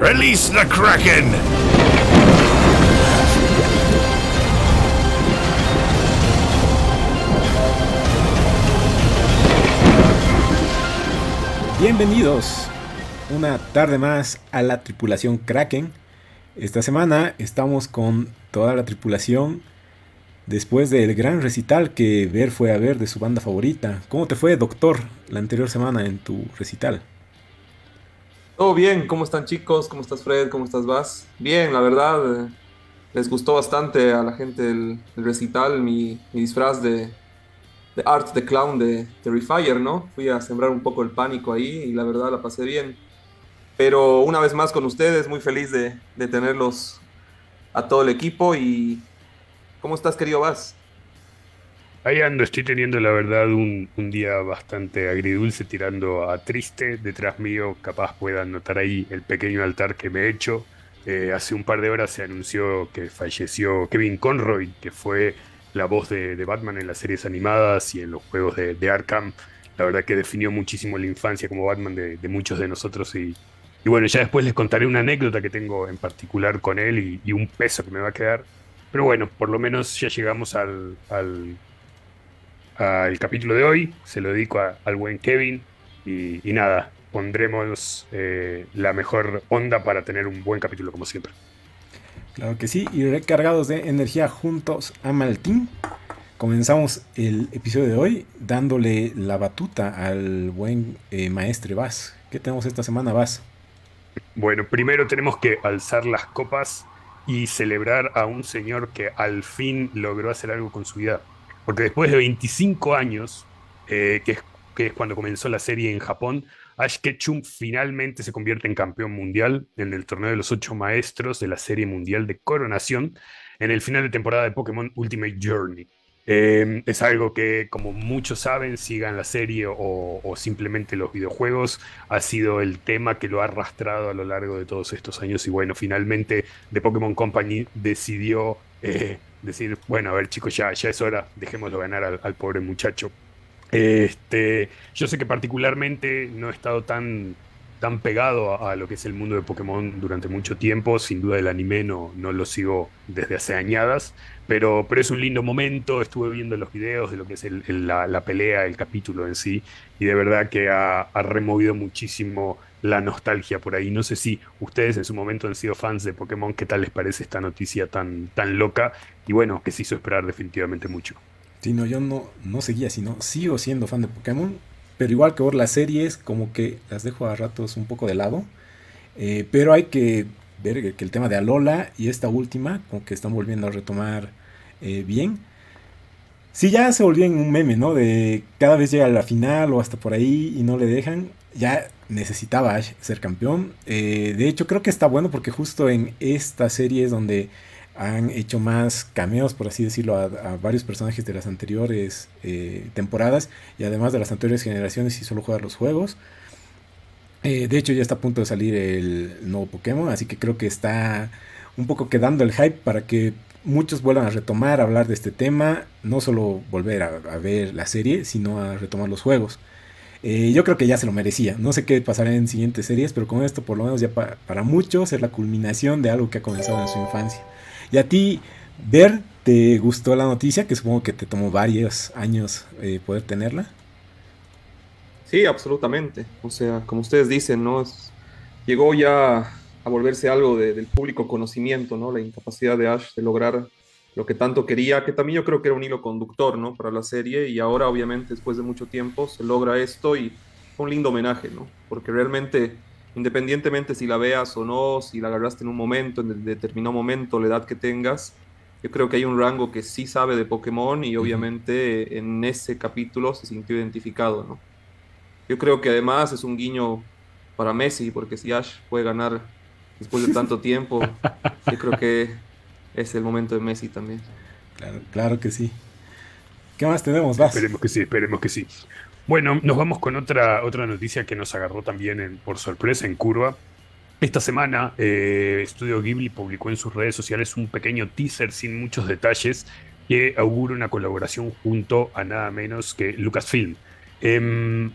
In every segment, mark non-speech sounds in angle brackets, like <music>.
Release the Kraken! Bienvenidos una tarde más a la tripulación Kraken. Esta semana estamos con toda la tripulación después del gran recital que Ver fue a ver de su banda favorita. ¿Cómo te fue, doctor, la anterior semana en tu recital? Todo bien, ¿cómo están chicos? ¿Cómo estás Fred? ¿Cómo estás Vas? Bien, la verdad, eh, les gustó bastante a la gente el, recital, mi, disfraz de, de, Art the Clown de Terrifier, ¿no? Fui a sembrar un poco el pánico ahí y la verdad la pasé bien. Pero una vez más con ustedes, muy feliz de, de tenerlos a todo el equipo y ¿cómo estás querido Vas? Ahí ando, estoy teniendo la verdad un, día bastante agridulce tirando a triste. Detrás mío capaz puedan notar ahí el pequeño altar que me he hecho. Eh, hace un par de horas se anunció que falleció Kevin Conroy, que fue la voz de, Batman en las series animadas y en los juegos de, Arkham. La verdad que definió muchísimo la infancia como Batman de, muchos de nosotros y, bueno, ya después les contaré una anécdota que tengo en particular con él y, un peso que me va a quedar. Pero bueno, por lo menos ya llegamos al el capítulo de hoy. Se lo dedico al buen Kevin. Y, nada, pondremos eh, la mejor onda para tener un buen capítulo como siempre. Claro que sí, y recargados de energía juntos a Maltín. Comenzamos el episodio de hoy dándole la batuta al buen eh, maestre Vaz. ¿Qué tenemos esta semana, Vaz? Bueno, primero tenemos que alzar las copas y celebrar a un señor que al fin logró hacer algo con su vida. Porque después de 25 años, eh, que, es, cuando comenzó la serie en Japón, Ash Ketchum finalmente se convierte en campeón mundial en el torneo de los ocho maestros de la serie mundial de coronación en el final de temporada de Pokémon Ultimate Journey. Em, es algo que, como muchos saben, sigan la serie o, simplemente los videojuegos, ha sido el tema que lo ha arrastrado a lo largo de todos estos años. Y bueno, finalmente The Pokémon Company decidió eh, decir, bueno, a ver chicos, ya, ya es hora, dejémoslo ganar al, pobre muchacho. Este, yo sé que particularmente no he estado tan, tan pegado a, lo que es el mundo de Pokémon durante mucho tiempo, sin duda el anime no, no lo sigo desde hace añadas, pero, pero es un lindo momento, estuve viendo los videos de lo que es la, pelea, el capítulo en sí, y de verdad que ha, ha removido muchísimo la nostalgia por ahí. No sé si ustedes en su momento han sido fans de Pokémon, ¿qué tal les parece esta noticia tan, tan loca? Y bueno, que se hizo esperar definitivamente mucho. Sí, no, yo no, no seguía, sino sigo siendo fan de Pokémon, pero igual que por las series, como que las dejo a ratos un poco de lado. Eh, pero hay que ver que el tema de Alola y esta última, como que están volviendo a retomar eh, bien. Si ya se volvió en un meme, ¿no? De cada vez llega a la final o hasta por ahí y no le dejan ya necesitaba ser campeón. Eh, de hecho, creo que está bueno porque justo en esta serie es donde han hecho más cameos, por así decirlo, a, varios personajes de las anteriores eh, temporadas y además de las anteriores generaciones y solo jugar los juegos. Eh, de hecho, ya está a punto de salir el nuevo Pokémon, así que creo que está un poco quedando el hype para que muchos vuelvan a retomar, a hablar de este tema, no solo volver a ver la serie, sino a retomar los juegos. Eh, yo creo que ya se lo merecía. No sé qué pasará en siguientes series, pero con esto por lo menos ya para muchos es la culminación de algo que ha comenzado en su infancia. Y a ti, Ver, ¿te gustó la noticia? Que supongo que te tomó varios años eh, poder tenerla. Sí, absolutamente. O sea, como ustedes dicen, ¿no? llegó ya a volverse algo del público conocimiento, ¿no? La incapacidad de Ash de lograr lo que tanto quería, que también yo creo que era un hilo conductor, ¿no? Para la serie y ahora obviamente después de mucho tiempo se logra esto y un lindo homenaje, ¿no? Porque realmente, independientemente si la veas o no, si la agarraste en un momento, en determinado momento, la edad que tengas, yo creo que hay un rango que sí sabe de Pokémon y obviamente en ese capítulo se sintió identificado, ¿no? Yo creo que además es un guiño para Messi, porque si Ash puede ganar después de tanto tiempo, yo creo que es el momento de Messi también. Claro, claro que sí. ¿Qué más tenemos? Vas. Esperemos que sí, esperemos que sí. Bueno, nos vamos con otra, otra noticia que nos agarró también por sorpresa en curva. Esta semana, eh, Estudio Ghibli publicó en sus redes sociales un pequeño teaser sin muchos detalles que augura una colaboración junto a nada menos que Lucasfilm. Em,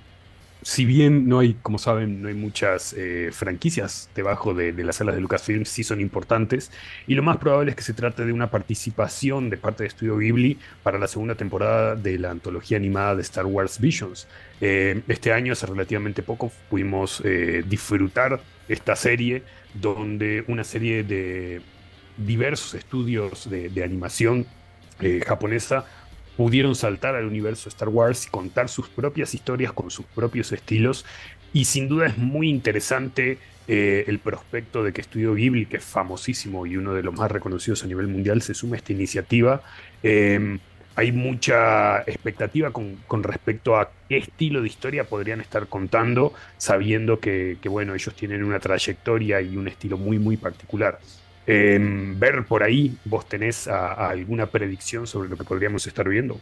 si bien no hay, como saben, no hay muchas eh, franquicias debajo de, las salas de Lucasfilm, sí son importantes. Y lo más probable es que se trate de una participación de parte de Studio Ghibli para la segunda temporada de la antología animada de Star Wars Visions. Eh, este año, hace relativamente poco, pudimos eh, disfrutar esta serie, donde una serie de diversos estudios de animación japonesa pudieron saltar al universo Star Wars y contar sus propias historias con sus propios estilos. Y sin duda es muy interesante eh, el prospecto de que Estudio Ghibli, que es famosísimo y uno de los más reconocidos a nivel mundial, se sume a esta iniciativa. Em, hay mucha expectativa con, respecto a qué estilo de historia podrían estar contando, sabiendo que, que, bueno, ellos tienen una trayectoria y un estilo muy, muy particular. Em, ver por ahí, ¿vos tenés alguna predicción sobre lo que podríamos estar viendo?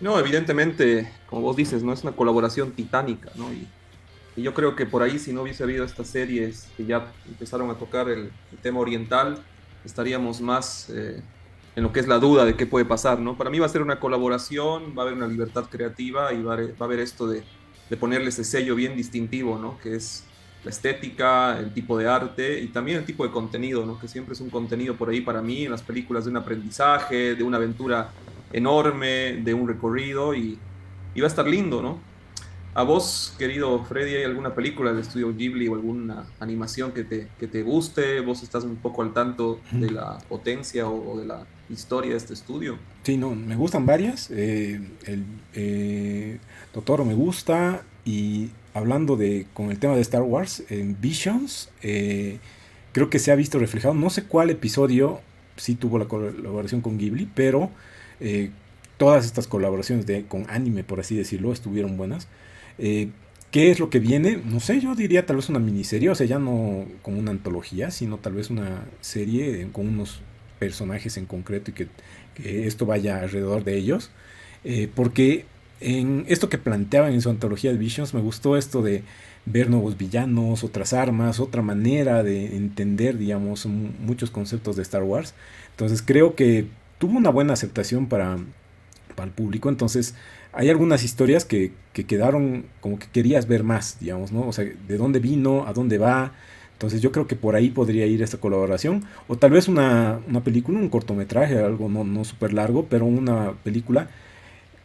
No, evidentemente, como vos dices, no es una colaboración titánica, ¿no? Y, yo creo que por ahí, si no hubiese habido estas series que ya empezaron a tocar el, tema oriental, estaríamos más eh, en lo que es la duda de qué puede pasar, ¿no? Para mí va a ser una colaboración, va a haber una libertad creativa y va a, haber esto de, de ponerle ese sello bien distintivo, ¿no? Que es la estética, el tipo de arte y también el tipo de contenido, ¿no? que siempre es un contenido por ahí para mí en las películas de un aprendizaje, de una aventura enorme, de un recorrido y, va a estar lindo, ¿no? A vos, querido Freddy, ¿hay alguna película del estudio Ghibli o alguna animación que te, que te guste? ¿Vos estás un poco al tanto de la potencia o, de la historia de este estudio? Sí, no, me gustan varias. Eh, el eh, Totoro me gusta y hablando de con el tema de Star Wars, en Visions, eh, creo que se ha visto reflejado, no sé cuál episodio sí tuvo la colaboración con Ghibli, pero eh, todas estas colaboraciones de, con anime, por así decirlo, estuvieron buenas. Eh, ¿Qué es lo que viene? No sé, yo diría tal vez una miniserie, o sea, ya no como una antología, sino tal vez una serie con unos personajes en concreto y que, esto vaya alrededor de ellos. porque en esto que planteaban en su antología de Visions, me gustó esto de ver nuevos villanos, otras armas, otra manera de entender, digamos, muchos conceptos de Star Wars. Entonces creo que tuvo una buena aceptación para, para el público. Entonces hay algunas historias que, que, quedaron como que querías ver más, digamos, ¿no? O sea, de dónde vino, a dónde va. Entonces yo creo que por ahí podría ir esta colaboración. O tal vez una, una película, un cortometraje, algo no, no súper largo, pero una película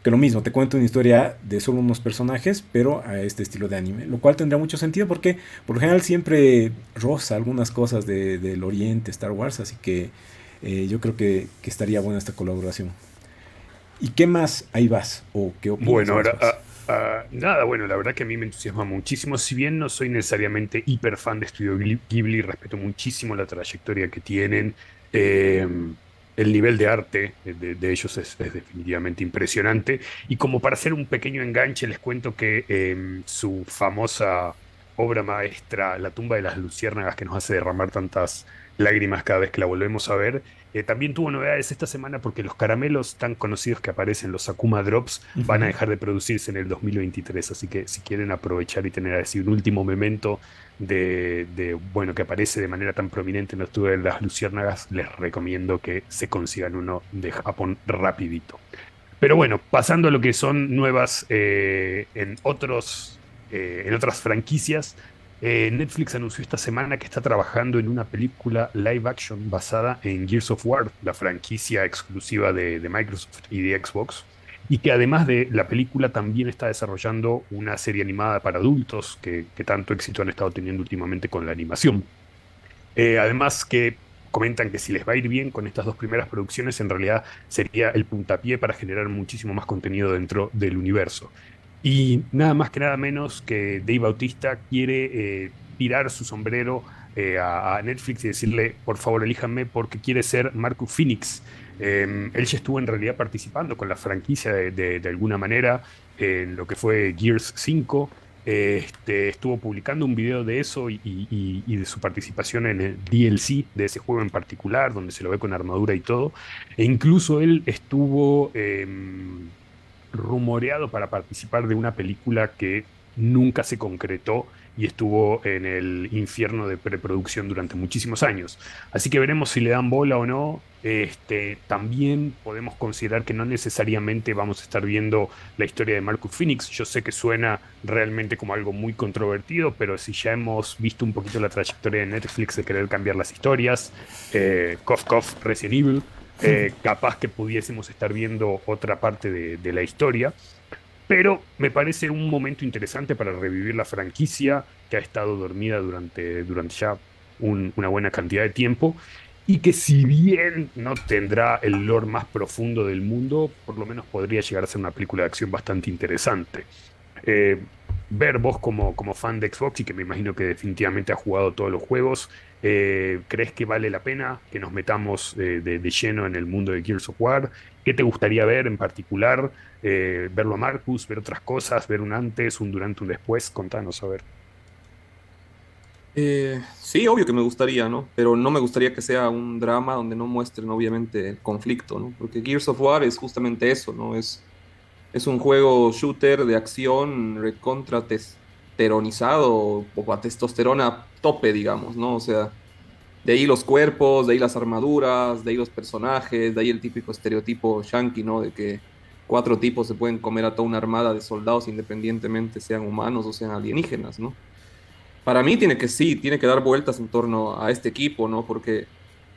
que lo mismo, te cuento una historia de solo unos personajes, pero a este estilo de anime, lo cual tendría mucho sentido porque por lo general siempre roza algunas cosas del Oriente, Star Wars, así que eh, yo creo que, estaría buena esta colaboración. ¿Y qué más ahí vas? ¿O qué opinas? Bueno, ahora, ah, ah, nada, bueno, la verdad que a mí me entusiasma muchísimo, si bien no soy necesariamente hiper fan de Studio Ghibli, respeto muchísimo la trayectoria que tienen. Eh, el nivel de arte de, ellos es, definitivamente impresionante. Y como para hacer un pequeño enganche, les cuento que em, su famosa obra maestra, La tumba de las luciérnagas, que nos hace derramar tantas lágrimas cada vez que la volvemos a ver, eh, también tuvo novedades esta semana porque los caramelos tan conocidos que aparecen, los Akuma Drops, van a dejar de producirse en el 2023. Así que si quieren aprovechar y tener así un último memento de, bueno, que aparece de manera tan prominente en los de las luciérnagas, les recomiendo que se consigan uno de Japón rapidito. Pero bueno, pasando a lo que son nuevas eh, en, otros, eh, en otras franquicias, eh, Netflix anunció esta semana que está trabajando en una película live action basada en Gears of War, la franquicia exclusiva de Microsoft y de Xbox y que además de la película también está desarrollando una serie animada para adultos que, tanto éxito han estado teniendo últimamente con la animación. Eh, además que comentan que si les va a ir bien con estas dos primeras producciones, en realidad sería el puntapié para generar muchísimo más contenido dentro del universo. Y nada más que nada menos que Dave Bautista quiere eh, tirar su sombrero eh, a, Netflix y decirle, por favor, elíjanme porque quiere ser Marcus Phoenix Em, él ya estuvo en realidad participando con la franquicia de, alguna manera en lo que fue Gears 5. Este, estuvo publicando un video de eso y, de su participación en el DLC de ese juego en particular, donde se lo ve con armadura y todo. E incluso él estuvo em, rumoreado para participar de una película que nunca se concretó y estuvo en el infierno de preproducción durante muchísimos años. Así que veremos si le dan bola o no. Este, también podemos considerar que no necesariamente vamos a estar viendo la historia de Marcus Phoenix. Yo sé que suena realmente como algo muy controvertido, pero si ya hemos visto un poquito la trayectoria de Netflix de querer cambiar las historias, eh, Cough Resident Evil, eh, capaz que pudiésemos estar viendo otra parte de la historia. Pero me parece un momento interesante para revivir la franquicia que ha estado dormida durante, durante ya una buena cantidad de tiempo y que si bien no tendrá el lore más profundo del mundo, por lo menos podría llegar a ser una película de acción bastante interesante. Eh, ver vos como, como fan de Xbox y que me imagino que definitivamente ha jugado todos los juegos, eh, ¿crees que vale la pena que nos metamos de, lleno en el mundo de Gears of War? ¿Qué te gustaría ver en particular? Eh, verlo a Marcus, ver otras cosas, ver un antes, un durante, un después, contanos a ver. Eh, sí, obvio que me gustaría, ¿no? Pero no me gustaría que sea un drama donde no muestren obviamente el conflicto, ¿no? Porque Gears of War es justamente eso, ¿no? Es, es un juego shooter de acción recontra testosteronizado o a testosterona tope, digamos, ¿no? O sea, de ahí los cuerpos, de ahí las armaduras, de ahí los personajes, de ahí el típico estereotipo yankee, ¿no? De que cuatro tipos se pueden comer a toda una armada de soldados independientemente sean humanos o sean alienígenas, ¿no? Para mí tiene que sí, tiene que dar vueltas en torno a este equipo, ¿no? Porque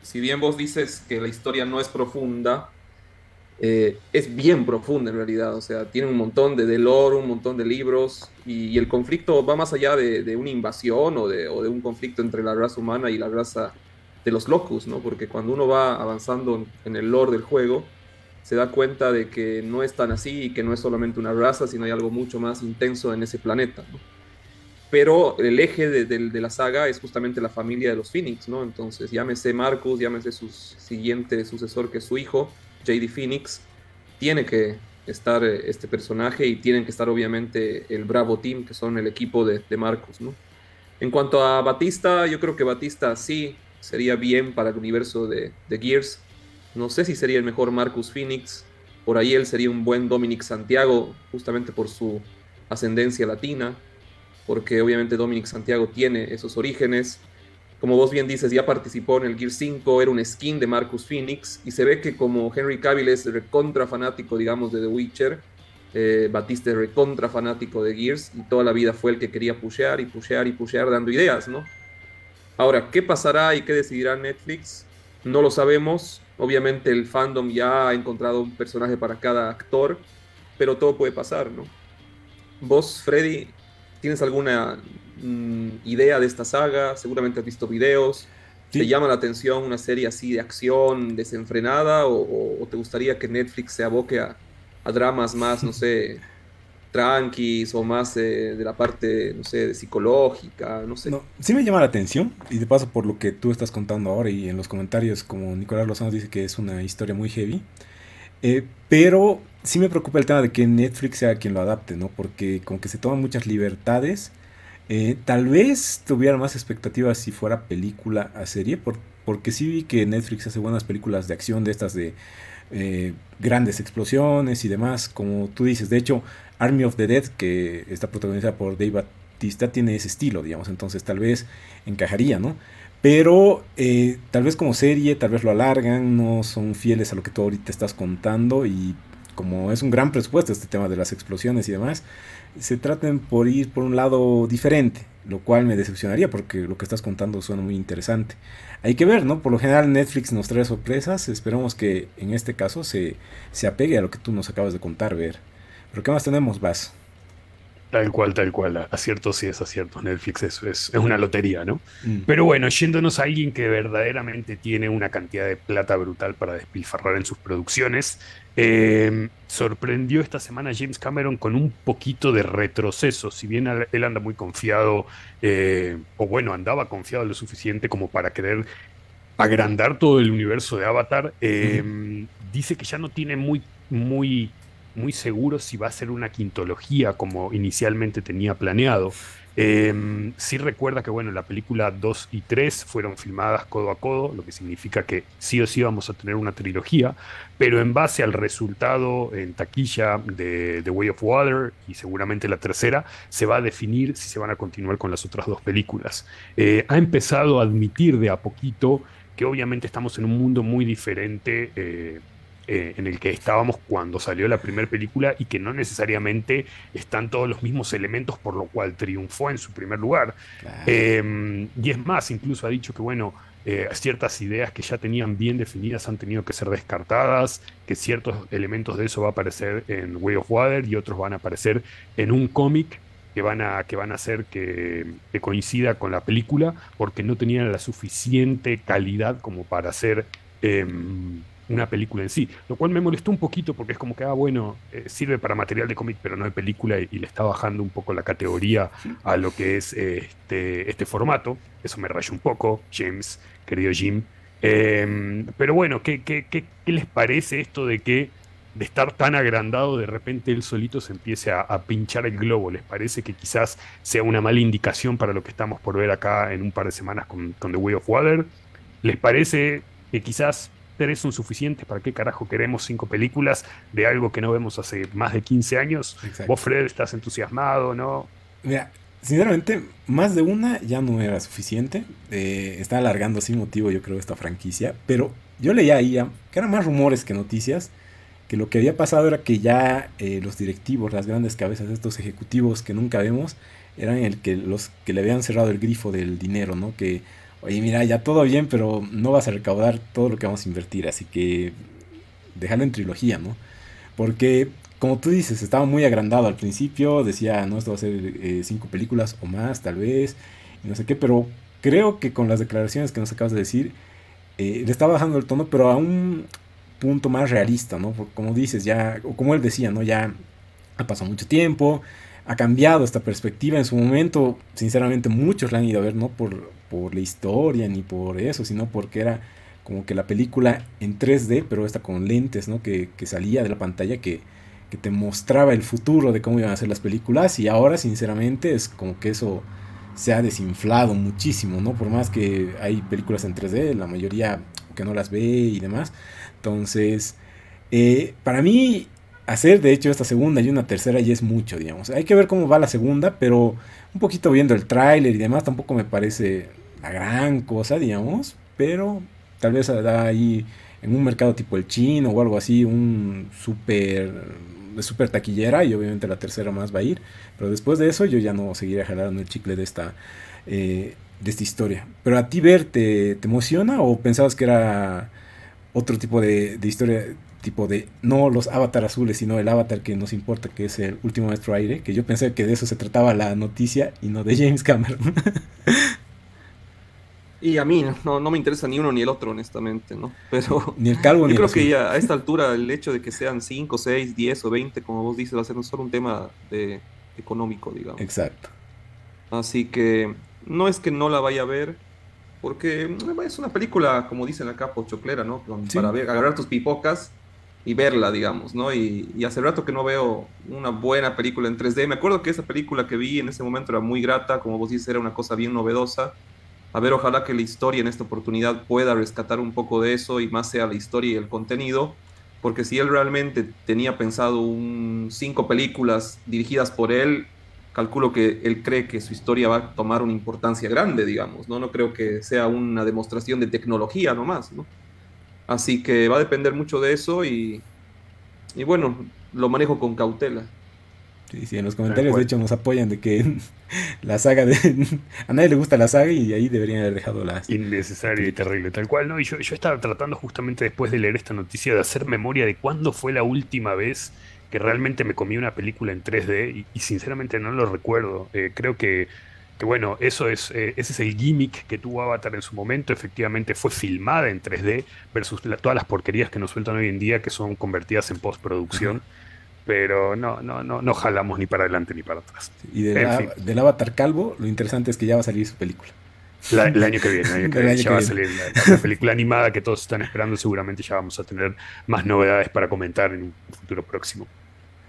si bien vos dices que la historia no es profunda, eh, es bien profunda en realidad, o sea, tiene un montón de, de lore, un montón de libros, y, el conflicto va más allá de, una invasión o de, de, un conflicto entre la raza humana y la raza de los locus, ¿no? Porque cuando uno va avanzando en el lore del juego, se da cuenta de que no es tan así y que no es solamente una raza, sino hay algo mucho más intenso en ese planeta. Pero el eje de, la saga es justamente la familia de los Phoenix, ¿no? Entonces, llámese Marcus, llámese su siguiente sucesor, que es su hijo, JD Phoenix, tiene que estar eh, este personaje y tienen que estar obviamente el Bravo Team, que son el equipo de, Marcus, ¿no? En cuanto a Batista, yo creo que Batista sí sería bien para el universo de, de Gears no sé si sería el mejor Marcus Phoenix. Por ahí él sería un buen Dominic Santiago, justamente por su ascendencia latina, porque obviamente Dominic Santiago tiene esos orígenes. Como vos bien dices, ya participó en el Gear 5, era un skin de Marcus Phoenix, y se ve que como Henry Cavill es recontra fanático, digamos, de The Witcher, eh, Batista es recontra fanático de Gears, y toda la vida fue el que quería pushear y pushear y pushear dando ideas, ¿no? Ahora, ¿qué pasará y qué decidirá Netflix? No lo sabemos, Obviamente el fandom ya ha encontrado un personaje para cada actor, pero todo puede pasar, ¿no? Vos, Freddy, ¿tienes alguna mm, idea de esta saga? Seguramente has visto videos. ¿Te llama la atención una serie así de acción desenfrenada o, te gustaría que Netflix se aboque a, a dramas más, no sé, tranquis o más eh, de la parte, no sé, de psicológica, no sé. No, sí me llama la atención y de paso por lo que tú estás contando ahora y en los comentarios como Nicolás Lozano dice que es una historia muy heavy, eh, pero sí me preocupa el tema de que Netflix sea quien lo adapte, ¿no? Porque como que se toman muchas libertades. Eh, tal vez tuviera más expectativas si fuera película a serie, porque sí vi que Netflix hace buenas películas de acción de estas de grandes explosiones y demás, como tú dices. De hecho, Army of the Dead, que está protagonizada por Dave Batista, tiene ese estilo, digamos, entonces tal vez encajaría, ¿no? Pero eh, tal vez como serie, tal vez lo alargan, no son fieles a lo que tú ahorita estás contando y como es un gran presupuesto este tema de las explosiones y demás, se traten por ir por un lado diferente, lo cual me decepcionaría porque lo que estás contando suena muy interesante. Hay que ver, ¿no? Por lo general Netflix nos trae sorpresas, esperamos que en este caso se, se apegue a lo que tú nos acabas de contar, ver. ¿Pero qué más tenemos, Vas? Tal cual, tal cual. Acierto sí es acierto. Netflix es, es, una lotería, ¿no? Mm. Pero bueno, yéndonos a alguien que verdaderamente tiene una cantidad de plata brutal para despilfarrar en sus producciones, em, sorprendió esta semana James Cameron con un poquito de retroceso. Si bien él anda muy confiado, eh, o bueno, andaba confiado lo suficiente como para querer agrandar todo el universo de Avatar, em, dice que ya no tiene muy, muy muy seguro si va a ser una quintología como inicialmente tenía planeado. Eh, sí recuerda que bueno, la película 2 y 3 fueron filmadas codo a codo, lo que significa que sí o sí vamos a tener una trilogía, pero en base al resultado en taquilla de The Way of Water y seguramente la tercera, se va a definir si se van a continuar con las otras dos películas. Eh, ha empezado a admitir de a poquito que obviamente estamos en un mundo muy diferente. Eh, eh, en el que estábamos cuando salió la primera película y que no necesariamente están todos los mismos elementos por lo cual triunfó en su primer lugar. Em, y es más, incluso ha dicho que, bueno, eh, ciertas ideas que ya tenían bien definidas han tenido que ser descartadas, que ciertos elementos de eso va a aparecer en Way of Water y otros van a aparecer en un cómic que van a, que van a hacer que, coincida con la película, porque no tenían la suficiente calidad como para hacer em, una película en sí, lo cual me molestó un poquito porque es como que, ah, bueno, eh, sirve para material de cómic, pero no de película y, le está bajando un poco la categoría a lo que es este, este formato. Eso me rayó un poco, James, querido Jim. Em, pero bueno, ¿qué, qué, qué, les parece esto de que de estar tan agrandado, de repente él solito se empiece a, pinchar el globo. ¿Les parece que quizás sea una mala indicación para lo que estamos por ver acá en un par de semanas con, con The Way of Water? ¿Les parece que quizás tres son suficientes, ¿para qué carajo queremos cinco películas de algo que no vemos hace más de 15 años? Vos, Fred, estás entusiasmado, ¿no? Mira, sinceramente, más de una ya no era suficiente. Eh, está alargando sin motivo, yo creo, esta franquicia. Pero yo leía ahí que eran más rumores que noticias. Que lo que había pasado era que ya eh, los directivos, las grandes cabezas de estos ejecutivos que nunca vemos, eran el que los que le habían cerrado el grifo del dinero, ¿no? Que oye, mira, ya todo bien, pero no vas a recaudar todo lo que vamos a invertir, así que déjalo en trilogía, ¿no? Porque, como tú dices, estaba muy agrandado al principio, decía, no, esto va a ser eh, cinco películas o más, tal vez, y no sé qué, pero creo que con las declaraciones que nos acabas de decir, eh, le está bajando el tono, pero a un punto más realista, ¿no? Porque como dices, ya, o como él decía, ¿no? Ya ha pasado mucho tiempo, ha cambiado esta perspectiva en su momento, sinceramente muchos la han ido a ver, no por, por la historia ni por eso, sino porque era como que la película en 3D, pero esta con lentes, ¿no? Que, salía de la pantalla, que, que, te mostraba el futuro de cómo iban a ser las películas y ahora sinceramente es como que eso se ha desinflado muchísimo, ¿no? Por más que hay películas en 3D, la mayoría que no las ve y demás. Entonces, eh, para mí hacer de hecho esta segunda y una tercera ya es mucho, digamos. Hay que ver cómo va la segunda, pero un poquito viendo el tráiler y demás tampoco me parece la gran cosa, digamos, pero tal vez da ahí en un mercado tipo el chino o algo así, un super de super taquillera y obviamente la tercera más va a ir, pero después de eso yo ya no seguiré jalando el chicle de esta eh, de esta historia. Pero a ti ver te, emociona o pensabas que era otro tipo de, de historia tipo de no los avatar azules, sino el avatar que nos importa, que es el último maestro aire, que yo pensé que de eso se trataba la noticia y no de James Cameron. <laughs> y a mí no, no me interesa ni uno ni el otro, honestamente, ¿no? Pero ni el calvo <laughs> yo creo que ya a esta altura el hecho de que sean 5, 6, 10 o 20, como vos dices, va a ser solo un tema de económico, digamos. Exacto. Así que no es que no la vaya a ver, porque es una película, como dicen acá, pochoclera, ¿no? Para ver, agarrar tus pipocas y verla, digamos, ¿no? Y, hace rato que no veo una buena película en 3D. Me acuerdo que esa película que vi en ese momento era muy grata, como vos dices, era una cosa bien novedosa. A ver, ojalá que la historia en esta oportunidad pueda rescatar un poco de eso y más sea la historia y el contenido, porque si él realmente tenía pensado cinco películas dirigidas por él, calculo que él cree que su historia va a tomar una importancia grande, digamos, ¿no? No creo que sea una demostración de tecnología nomás, ¿no? Así que va a depender mucho de eso y, y bueno, lo manejo con cautela. Sí, sí, en los comentarios de hecho nos apoyan de que <laughs> la saga de... <laughs> a nadie le gusta la saga y ahí deberían haber dejado la... Innecesario y terrible, tal cual, ¿no? Y yo, yo estaba tratando justamente después de leer esta noticia de hacer memoria de cuándo fue la última vez que realmente me comí una película en 3D y, sinceramente no lo recuerdo. Eh, creo que que bueno, eso es, eh, ese es el gimmick que tuvo Avatar en su momento, efectivamente fue filmada en 3D versus todas las porquerías que nos sueltan hoy en día que son convertidas en postproducción. Pero no, no, no, no jalamos ni para adelante ni para atrás. Y del Avatar Calvo, lo interesante es que ya va a salir su película. el año que viene, <laughs> ya va a salir la, película animada que todos están esperando. Seguramente ya vamos a tener más novedades para comentar en un futuro próximo.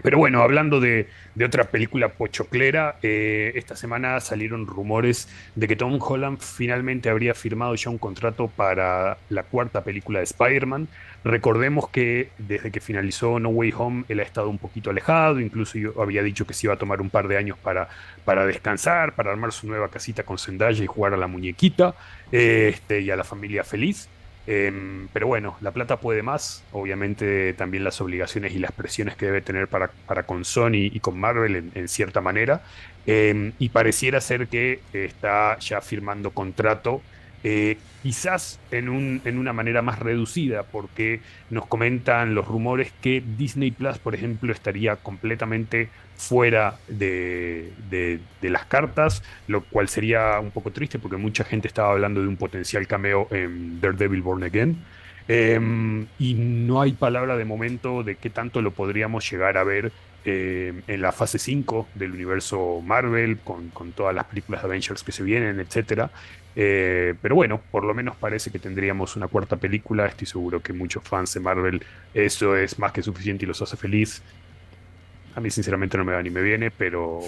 Pero bueno, hablando de, otra película pochoclera, eh, esta semana salieron rumores de que Tom Holland finalmente habría firmado ya un contrato para la cuarta película de Spider-Man. Recordemos que desde que finalizó No Way Home él ha estado un poquito alejado, incluso yo había dicho que se iba a tomar un par de años para, para descansar, para armar su nueva casita con Zendaya y jugar a la muñequita este, y a la familia feliz. Em, pero bueno, la plata puede más, obviamente también las obligaciones y las presiones que debe tener para, para con Sony y con Marvel en, cierta manera. Em, y pareciera ser que está ya firmando contrato eh, quizás en, un, en, una manera más reducida, porque nos comentan los rumores que Disney Plus, por ejemplo, estaría completamente fuera de, las cartas, lo cual sería un poco triste porque mucha gente estaba hablando de un potencial cameo en Daredevil Born Again. Em, y no hay palabra de momento de qué tanto lo podríamos llegar a ver eh, en la fase 5 del universo Marvel, con, con, todas las películas de Avengers que se vienen, etc. Eh, pero bueno, por lo menos parece que tendríamos una cuarta película. Estoy seguro que muchos fans de Marvel eso es más que suficiente y los hace feliz. A mí sinceramente no me va ni me viene, pero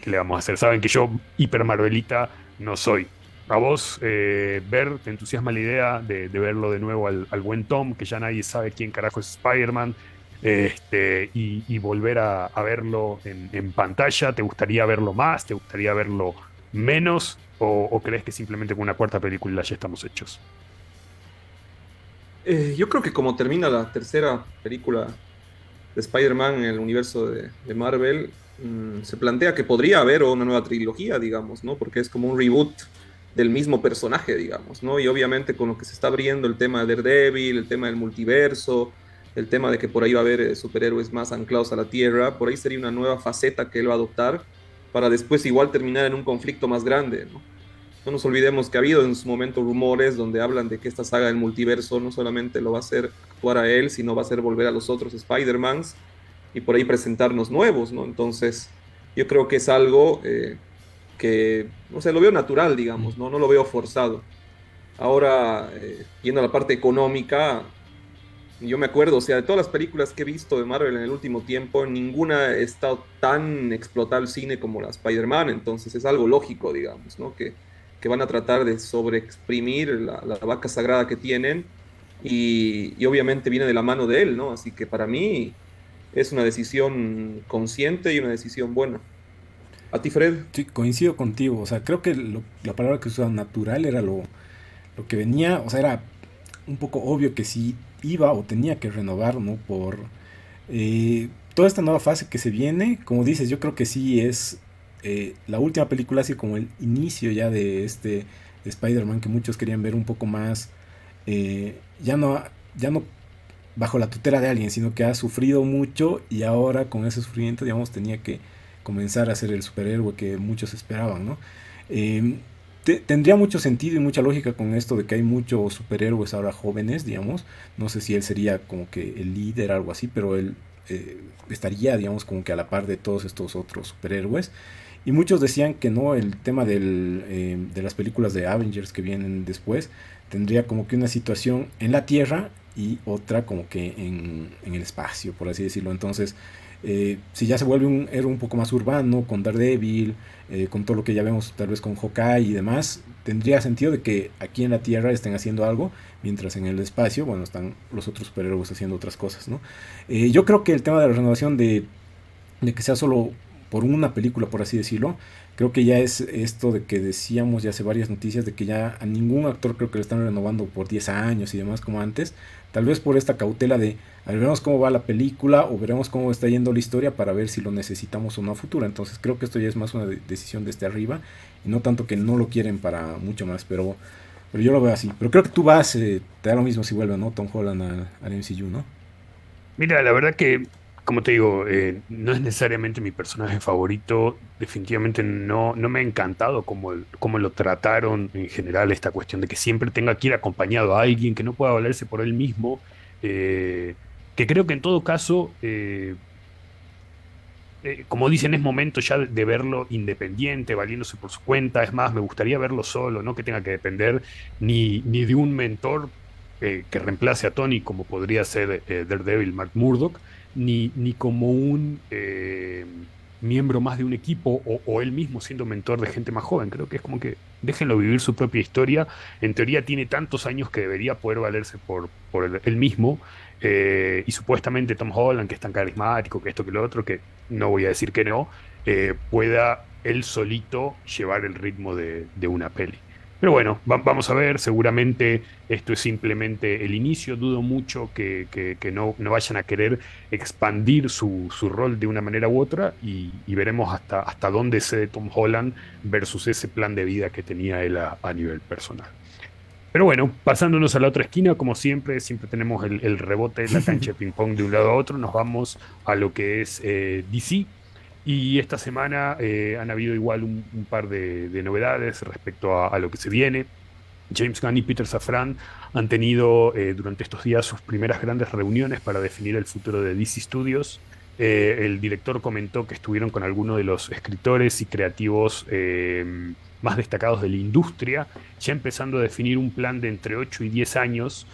¿qué le vamos a hacer? Saben que yo hiper Marvelita no soy. A vos, eh, ver, te entusiasma la idea de, verlo de nuevo al, buen Tom, que ya nadie sabe quién carajo es Spider-Man, este, y, volver a, verlo en, pantalla. ¿Te gustaría verlo más? ¿Te gustaría verlo menos? ¿O, crees que simplemente con una cuarta película ya estamos hechos? Eh, yo creo que como termina la tercera película de Spider-Man en el universo de, Marvel, mm, se plantea que podría haber una nueva trilogía, digamos, ¿no? Porque es como un reboot del mismo personaje, digamos, ¿no? Y obviamente con lo que se está abriendo el tema de Daredevil, el tema del multiverso, el tema de que por ahí va a haber eh, superhéroes más anclados a la Tierra, por ahí sería una nueva faceta que él va a adoptar para después igual terminar en un conflicto más grande, ¿no? No nos olvidemos que ha habido en su momento rumores donde hablan de que esta saga del multiverso no solamente lo va a hacer actuar a él, sino va a hacer volver a los otros Spider-Mans y por ahí presentarnos nuevos, ¿no? Entonces, yo creo que es algo eh, que, no sé, lo veo natural, digamos, ¿no? No lo veo forzado. Ahora, eh, yendo a la parte económica, yo me acuerdo, o sea, de todas las películas que he visto de Marvel en el último tiempo, ninguna ha estado tan explotada el cine como la Spider-Man, entonces es algo lógico, digamos, ¿no? Que, que van a tratar de sobreexprimir la, la vaca sagrada que tienen y, y, obviamente viene de la mano de él, ¿no? Así que para mí es una decisión consciente y una decisión buena. ¿A ti, Fred? Sí, coincido contigo, o sea, creo que la palabra que usaba natural era lo, lo que venía, o sea, era un poco obvio que sí iba o tenía que renovar, ¿no? Por eh, toda esta nueva fase que se viene, como dices, yo creo que sí es eh, la última película, así como el inicio ya de este Spider-Man que muchos querían ver un poco más, eh, ya, no, ya no bajo la tutela de alguien, sino que ha sufrido mucho y ahora con ese sufrimiento, digamos, tenía que comenzar a ser el superhéroe que muchos esperaban, ¿no? Tendría mucho sentido y mucha lógica con esto de que hay muchos superhéroes ahora jóvenes, digamos. No sé si él sería como que el líder, algo así, pero él eh, estaría, digamos, como que a la par de todos estos otros superhéroes. Y muchos decían que no, el tema del, eh, de las películas de Avengers que vienen después tendría como que una situación en la Tierra y otra como que en, en el espacio, por así decirlo. Entonces, eh, si ya se vuelve un héroe un poco más urbano, con Daredevil, eh, con todo lo que ya vemos tal vez con Hawkeye y demás, tendría sentido de que aquí en la Tierra estén haciendo algo, mientras en el espacio, bueno, están los otros superhéroes haciendo otras cosas, ¿no? Eh, yo creo que el tema de la renovación de, de que sea solo por una película, por así decirlo, creo que ya es esto de que decíamos ya hace varias noticias de que ya a ningún actor creo que le están renovando por 10 años y demás como antes, tal vez por esta cautela de veremos cómo va la película o veremos cómo está yendo la historia para ver si lo necesitamos o no a futuro. Entonces creo que esto ya es más una decisión de este arriba y no tanto que no lo quieren para mucho más, pero, pero yo lo veo así. Pero creo que tú vas, eh, te da lo mismo si vuelve, ¿no? Tom Holland al MCU, ¿no? Mira, la verdad que como te digo, eh, no es necesariamente mi personaje favorito. Definitivamente no, no me ha encantado cómo, cómo, lo trataron en general esta cuestión de que siempre tenga que ir acompañado a alguien que no pueda valerse por él mismo. Eh, que creo que en todo caso, eh, eh, como dicen, es momento ya de verlo independiente, valiéndose por su cuenta. Es más, me gustaría verlo solo, no que tenga que depender ni, ni de un mentor eh, que reemplace a Tony, como podría ser Daredevil Mark Murdock. Ni, ni como un eh, miembro más de un equipo o, él mismo siendo mentor de gente más joven. Creo que es como que déjenlo vivir su propia historia. En teoría tiene tantos años que debería poder valerse por, por él mismo. Eh, y supuestamente Tom Holland, que es tan carismático, que esto, que lo otro, que no voy a decir que no, eh, pueda él solito llevar el ritmo de, una peli. Pero bueno, vamos a ver, seguramente esto es simplemente el inicio, dudo mucho que, no, vayan a querer expandir su, rol de una manera u otra y, veremos hasta, hasta dónde cede Tom Holland versus ese plan de vida que tenía él a, nivel personal. Pero bueno, pasándonos a la otra esquina, como siempre, siempre tenemos el, rebote de la cancha de <laughs> ping-pong de un lado a otro, nos vamos a lo que es eh, DC, y esta semana eh, han habido igual un, par de, novedades respecto a, lo que se viene. James Gunn y Peter Safran han tenido eh, durante estos días sus primeras grandes reuniones para definir el futuro de DC Studios. Eh, el director comentó que estuvieron con algunos de los escritores y creativos más destacados de la industria, ya empezando a definir un plan de entre 8 y 10 años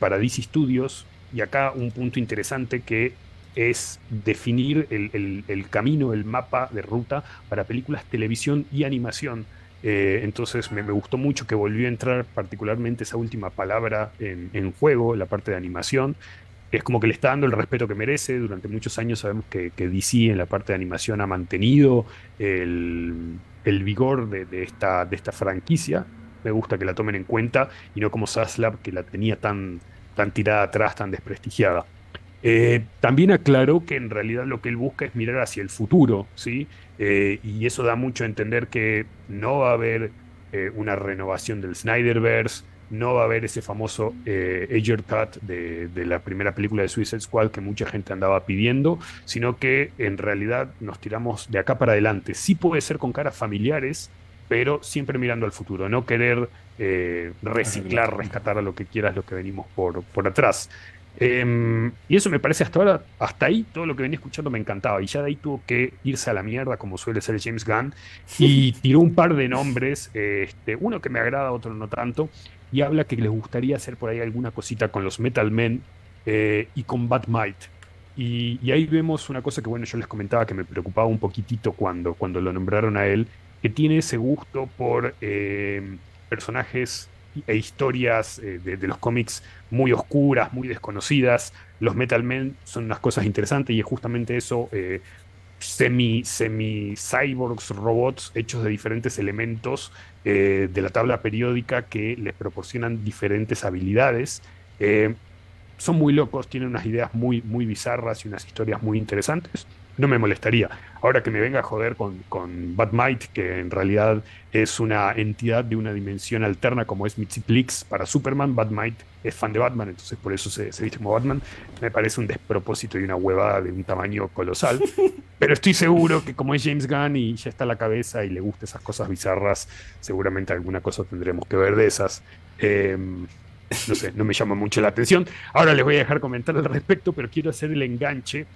para DC Studios. Y acá un punto interesante que es definir el, camino, el mapa de ruta para películas, televisión y animación. Eh, entonces me, gustó mucho que volvió a entrar particularmente esa última palabra en, juego, la parte de animación. Es como que le está dando el respeto que merece. Durante muchos años sabemos que, DC en la parte de animación ha mantenido el, vigor de, esta, de esta franquicia. Me gusta que la tomen en cuenta y no como Saslab que la tenía tan, tan tirada atrás, tan desprestigiada. Eh, también aclaró que en realidad lo que él busca es mirar hacia el futuro, ¿sí? Eh, y eso da mucho a entender que no va a haber eh, una renovación del Snyderverse, no va a haber ese famoso Ager Cut de, de, la primera película de Suicide Squad que mucha gente andaba pidiendo, sino que en realidad nos tiramos de acá para adelante. Sí puede ser con caras familiares, pero siempre mirando al futuro, no querer reciclar, rescatar a lo que quieras, lo que venimos por, por atrás. Em, y eso me parece hasta ahora, hasta ahí todo lo que venía escuchando me encantaba. Y ya de ahí tuvo que irse a la mierda, como suele ser James Gunn. Y <laughs> tiró un par de nombres, este, uno que me agrada, otro no tanto. Y habla que les gustaría hacer por ahí alguna cosita con los Metal Men eh, y con Batmite. Y, y, ahí vemos una cosa que, bueno, yo les comentaba que me preocupaba un poquitito cuando, cuando lo nombraron a él, que tiene ese gusto por eh, personajes e historias eh, de, los cómics muy oscuras, muy desconocidas. Los Metal Men son unas cosas interesantes y es justamente eso, eh, semi, semi cyborgs, robots hechos de diferentes elementos eh, de la tabla periódica que les proporcionan diferentes habilidades. son muy locos, tienen unas ideas muy, muy bizarras y unas historias muy interesantes no me molestaría. Ahora que me venga a joder con, con Batmite, que en realidad es una entidad de una dimensión alterna como es Mitziplix para Superman, Batmite es fan de Batman, entonces por eso se, se, viste como Batman, me parece un despropósito y una huevada de un tamaño colosal. <laughs> Pero estoy seguro que como es James Gunn y ya está a la cabeza y le gustan esas cosas bizarras, seguramente alguna cosa tendremos que ver de esas. Em, no sé, no me llama mucho la atención. Ahora les voy a dejar comentar al respecto, pero quiero hacer el enganche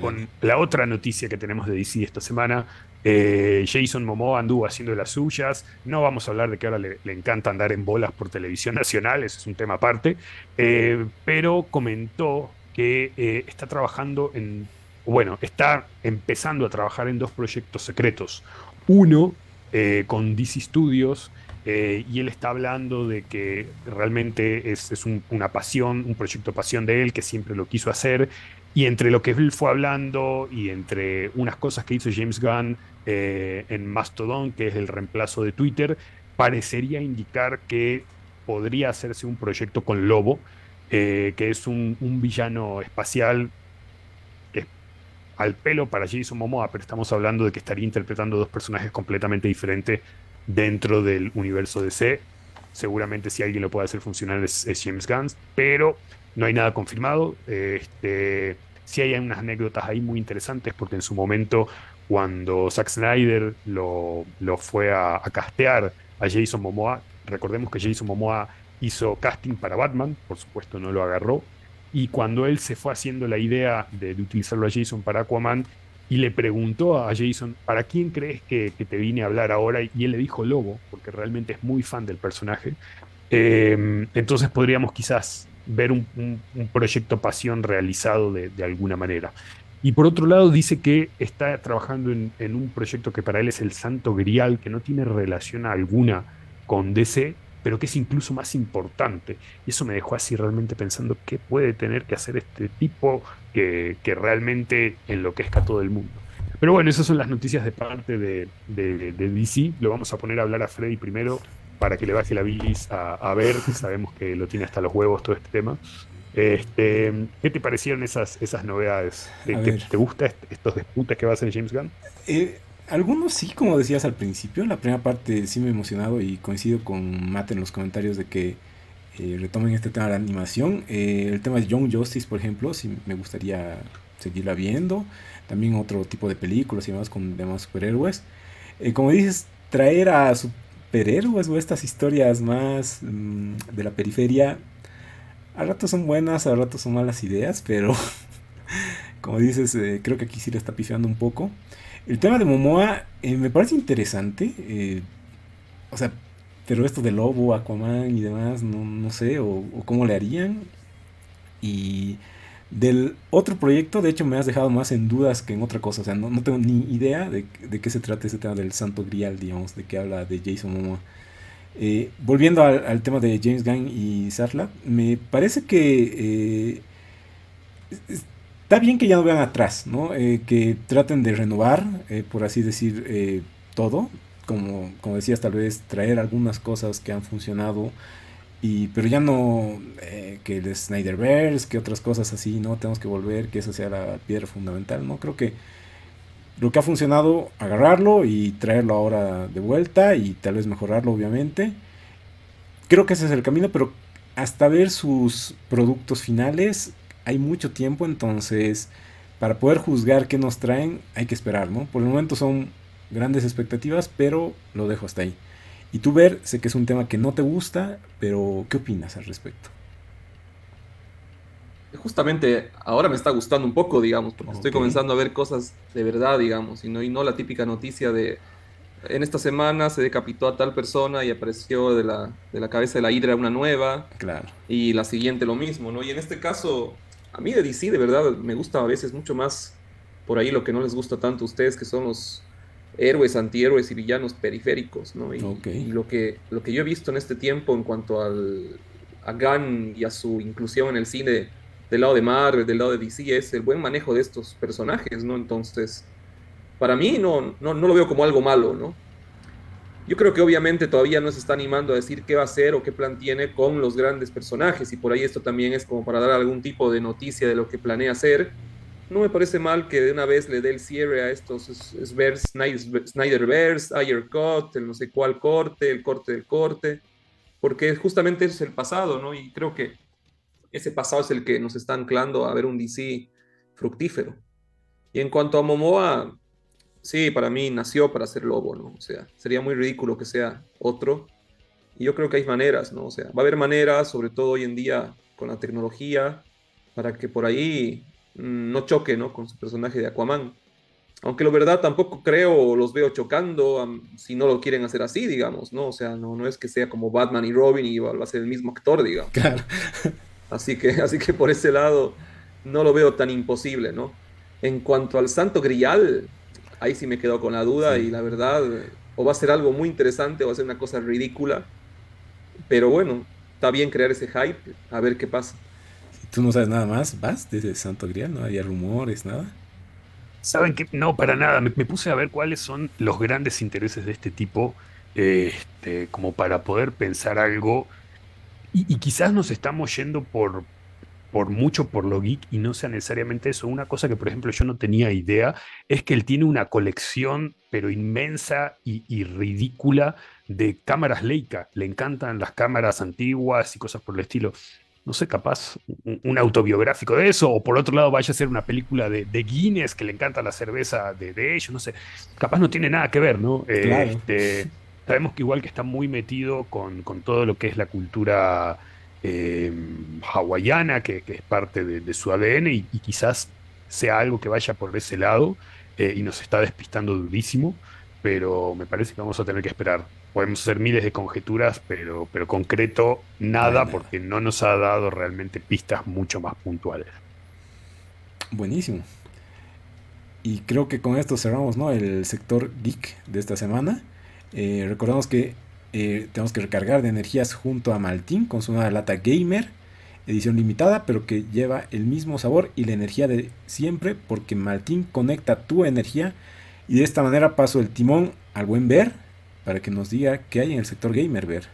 con la otra noticia que tenemos de DC esta semana. Eh, Jason Momoa anduvo haciendo las suyas. No vamos a hablar de que ahora le, encanta andar en bolas por televisión nacional, ese es un tema aparte. Eh, pero comentó que eh, está trabajando en. Bueno, está empezando a trabajar en dos proyectos secretos. Uno con DC Studios. y él está hablando de que realmente es, una pasión, un proyecto pasión de él, que siempre lo quiso hacer y entre lo que él fue hablando y entre unas cosas que hizo James Gunn eh, en Mastodon, que es el reemplazo de Twitter, parecería indicar que podría hacerse un proyecto con Lobo, eh, que es un, villano espacial al pelo para Jason Momoa, pero estamos hablando de que estaría interpretando dos personajes completamente diferentes dentro del universo DC. Seguramente si alguien lo puede hacer funcionar es, es James Gunn, pero no hay nada confirmado. Este, sí hay unas anécdotas ahí muy interesantes porque en su momento cuando Zack Snyder lo, fue a, castear a Jason Momoa, recordemos que Jason Momoa hizo casting para Batman, por supuesto no lo agarró, y cuando él se fue haciendo la idea de, utilizarlo a Jason para Aquaman, y le preguntó a Jason, ¿para quién crees que, te vine a hablar ahora? Y él le dijo Lobo, porque realmente es muy fan del personaje. Eh, entonces podríamos quizás ver un, proyecto pasión realizado de, alguna manera. Y por otro lado dice que está trabajando en, un proyecto que para él es el santo grial, que no tiene relación alguna con DC, pero que es incluso más importante. Y eso me dejó así realmente pensando qué puede tener que hacer este tipo que, que realmente enloquezca a todo el mundo. Pero bueno, esas son las noticias de parte de, de, DC. Lo vamos a poner a hablar a Freddy primero para que le baje la bilis a, ver, sabemos que lo tiene hasta los huevos todo este tema. Este, ¿Qué te parecieron esas, esas novedades? ¿Te, te, gusta estos disputas que va a hacer James Gunn? Eh, algunos sí, como decías al principio, la primera parte sí me ha emocionado y coincido con Matt en los comentarios de que eh, retomen este tema de la animación. Eh, el tema de Young Justice, por ejemplo, sí me gustaría seguirla viendo. También otro tipo de películas y demás con demás superhéroes. Como dices, traer a superhéroes o estas historias más mm, de la periferia, a ratos son buenas, a ratos son malas ideas, pero <laughs> como dices, creo que aquí sí le está pifiando un poco. El tema de Momoa eh, me parece interesante. Eh, o sea, pero esto de Lobo, Aquaman y demás, no, sé, o, cómo le harían. Y del otro proyecto, de hecho, me has dejado más en dudas que en otra cosa. O sea, no, tengo ni idea de, qué se trata ese tema del Santo Grial, digamos, de que habla de Jason Momoa. Eh, volviendo al, tema de James Gunn y Sarla, me parece que está bien que ya no vean atrás, ¿no? Eh, que traten de renovar, eh, por así decir, eh, todo. Como, como decías, tal vez traer algunas cosas que han funcionado. Y, pero ya no que el Snyderverse, que otras cosas así, ¿no? Tenemos que volver, que esa sea la piedra fundamental, ¿no? Creo que lo que ha funcionado, agarrarlo y traerlo ahora de vuelta y tal vez mejorarlo, obviamente. Creo que ese es el camino, pero hasta ver sus productos finales, hay mucho tiempo, entonces para poder juzgar qué nos traen hay que esperar, ¿no? Por el momento son grandes expectativas, pero lo dejo hasta ahí. Y tú, Ver, sé que es un tema que no te gusta, pero ¿qué opinas al respecto? Justamente ahora me está gustando un poco, digamos, porque estoy comenzando a ver cosas de verdad, digamos, y no, y no la típica noticia de en esta semana se decapitó a tal persona y apareció de la, de la cabeza de la hidra una nueva. Claro. Y la siguiente lo mismo, ¿no? Y en este caso, a mí de DC de verdad me gusta a veces mucho más por ahí lo que no les gusta tanto a ustedes, que son los héroes, antihéroes y villanos periféricos, ¿no? Y, lo, que, lo que yo he visto en este tiempo en cuanto al, a Gunn y a su inclusión en el cine del lado de Marvel, del lado de DC, es el buen manejo de estos personajes, ¿no? Entonces, para mí no, no, no lo veo como algo malo, ¿no? Yo creo que obviamente todavía no se está animando a decir qué va a hacer o qué plan tiene con los grandes personajes y por ahí esto también es como para dar algún tipo de noticia de lo que planea hacer. No me parece mal que de una vez le dé el cierre a estos Snyderverse, Ayer Cut, el no sé cuál corte, el corte del corte, porque justamente es el pasado, ¿no? Y creo que ese pasado es el que nos está anclando a ver un DC fructífero. Y en cuanto a Momoa, sí, para mí nació para ser lobo, ¿no? O sea, sería muy ridículo que sea otro. Y yo creo que hay maneras, ¿no? O sea, va a haber maneras, sobre todo hoy en día con la tecnología, para que por ahí no choque, ¿no? Con su personaje de Aquaman. Aunque la verdad tampoco creo, los veo chocando si no lo quieren hacer así, digamos, ¿no? O sea, no, no es que sea como Batman y Robin y va, a ser el mismo actor, digamos. Claro. Así que, <laughs> así que por ese lado no lo veo tan imposible, ¿no? En cuanto al Santo Grial, ahí sí me quedo con la duda y la verdad, o va a ser algo muy interesante o va a ser una cosa ridícula. Pero bueno, está bien crear ese hype, a ver qué pasa. ¿Tú no sabes nada más? ¿Vas desde Santo Grial? ¿No había rumores, nada? Saben que no, para nada. Me, puse a ver cuáles son los grandes intereses de este tipo, este, como para poder pensar algo. Y, y, quizás nos estamos yendo por, por mucho por lo geek y no sea necesariamente eso. Una cosa que, por ejemplo, yo no tenía idea es que él tiene una colección, pero inmensa y, ridícula, de cámaras Leica. Le encantan las cámaras antiguas y cosas por el estilo. No sé, capaz un, autobiográfico de eso, o por otro lado vaya a ser una película de, Guinness que le encanta la cerveza de, ellos, no sé. Capaz no tiene nada que ver, ¿no? Este, sabemos que igual que está muy metido con, con todo lo que es la cultura eh, hawaiana, que, es parte de, su ADN, y, quizás sea algo que vaya por ese lado eh, y nos está despistando durísimo, pero me parece que vamos a tener que esperar podemos hacer miles de conjeturas, pero, pero concreto nada, porque no nos ha dado realmente pistas mucho más puntuales. Buenísimo. Y creo que con esto cerramos ¿no? el sector geek de esta semana. Eh, recordamos que eh, tenemos que recargar de energías junto a Maltín con su nueva lata gamer, edición limitada, pero que lleva el mismo sabor y la energía de siempre, porque Maltín conecta tu energía. Y de esta manera paso el timón al buen Ver para que nos diga qué hay en el sector gamer, Ver.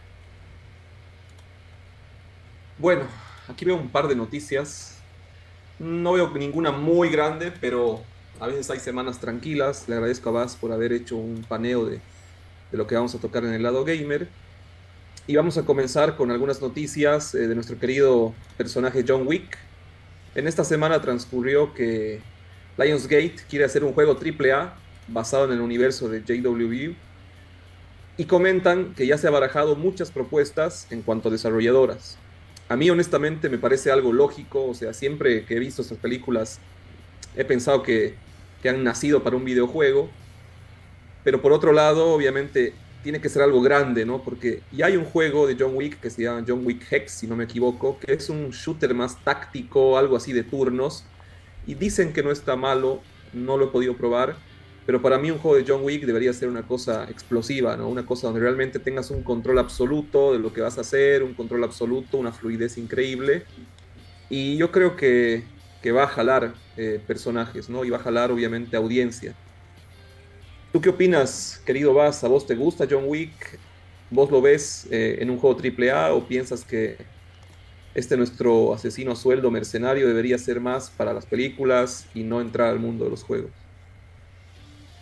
Bueno, aquí veo un par de noticias. No veo ninguna muy grande, pero a veces hay semanas tranquilas. Le agradezco a Vaz por haber hecho un paneo de, lo que vamos a tocar en el lado gamer. Y vamos a comenzar con algunas noticias eh, de nuestro querido personaje John Wick. En esta semana transcurrió que Lionsgate quiere hacer un juego AAA basado en el universo de JWU y comentan que ya se ha barajado muchas propuestas en cuanto a desarrolladoras. A mí honestamente me parece algo lógico, o sea, siempre que he visto estas películas he pensado que que han nacido para un videojuego. Pero por otro lado, obviamente, tiene que ser algo grande, ¿no? Porque ya hay un juego de John Wick que se llama John Wick Hex, si no me equivoco, que es un shooter más táctico, algo así de turnos. Y dicen que no está malo, no lo he podido probar. Pero para mí un juego de John Wick debería ser una cosa explosiva, ¿no? Una cosa donde realmente tengas un control absoluto de lo que vas a hacer, un control absoluto, una fluidez increíble. Y yo creo que que va a jalar eh, personajes, ¿no? Y va a jalar, obviamente, audiencia. ¿Tú qué opinas, querido Vaz? ¿A vos te gusta John Wick? ¿Vos lo ves eh, en un juego AAA o piensas que este nuestro asesino sueldo mercenario debería ser más para las películas y no entrar al mundo de los juegos?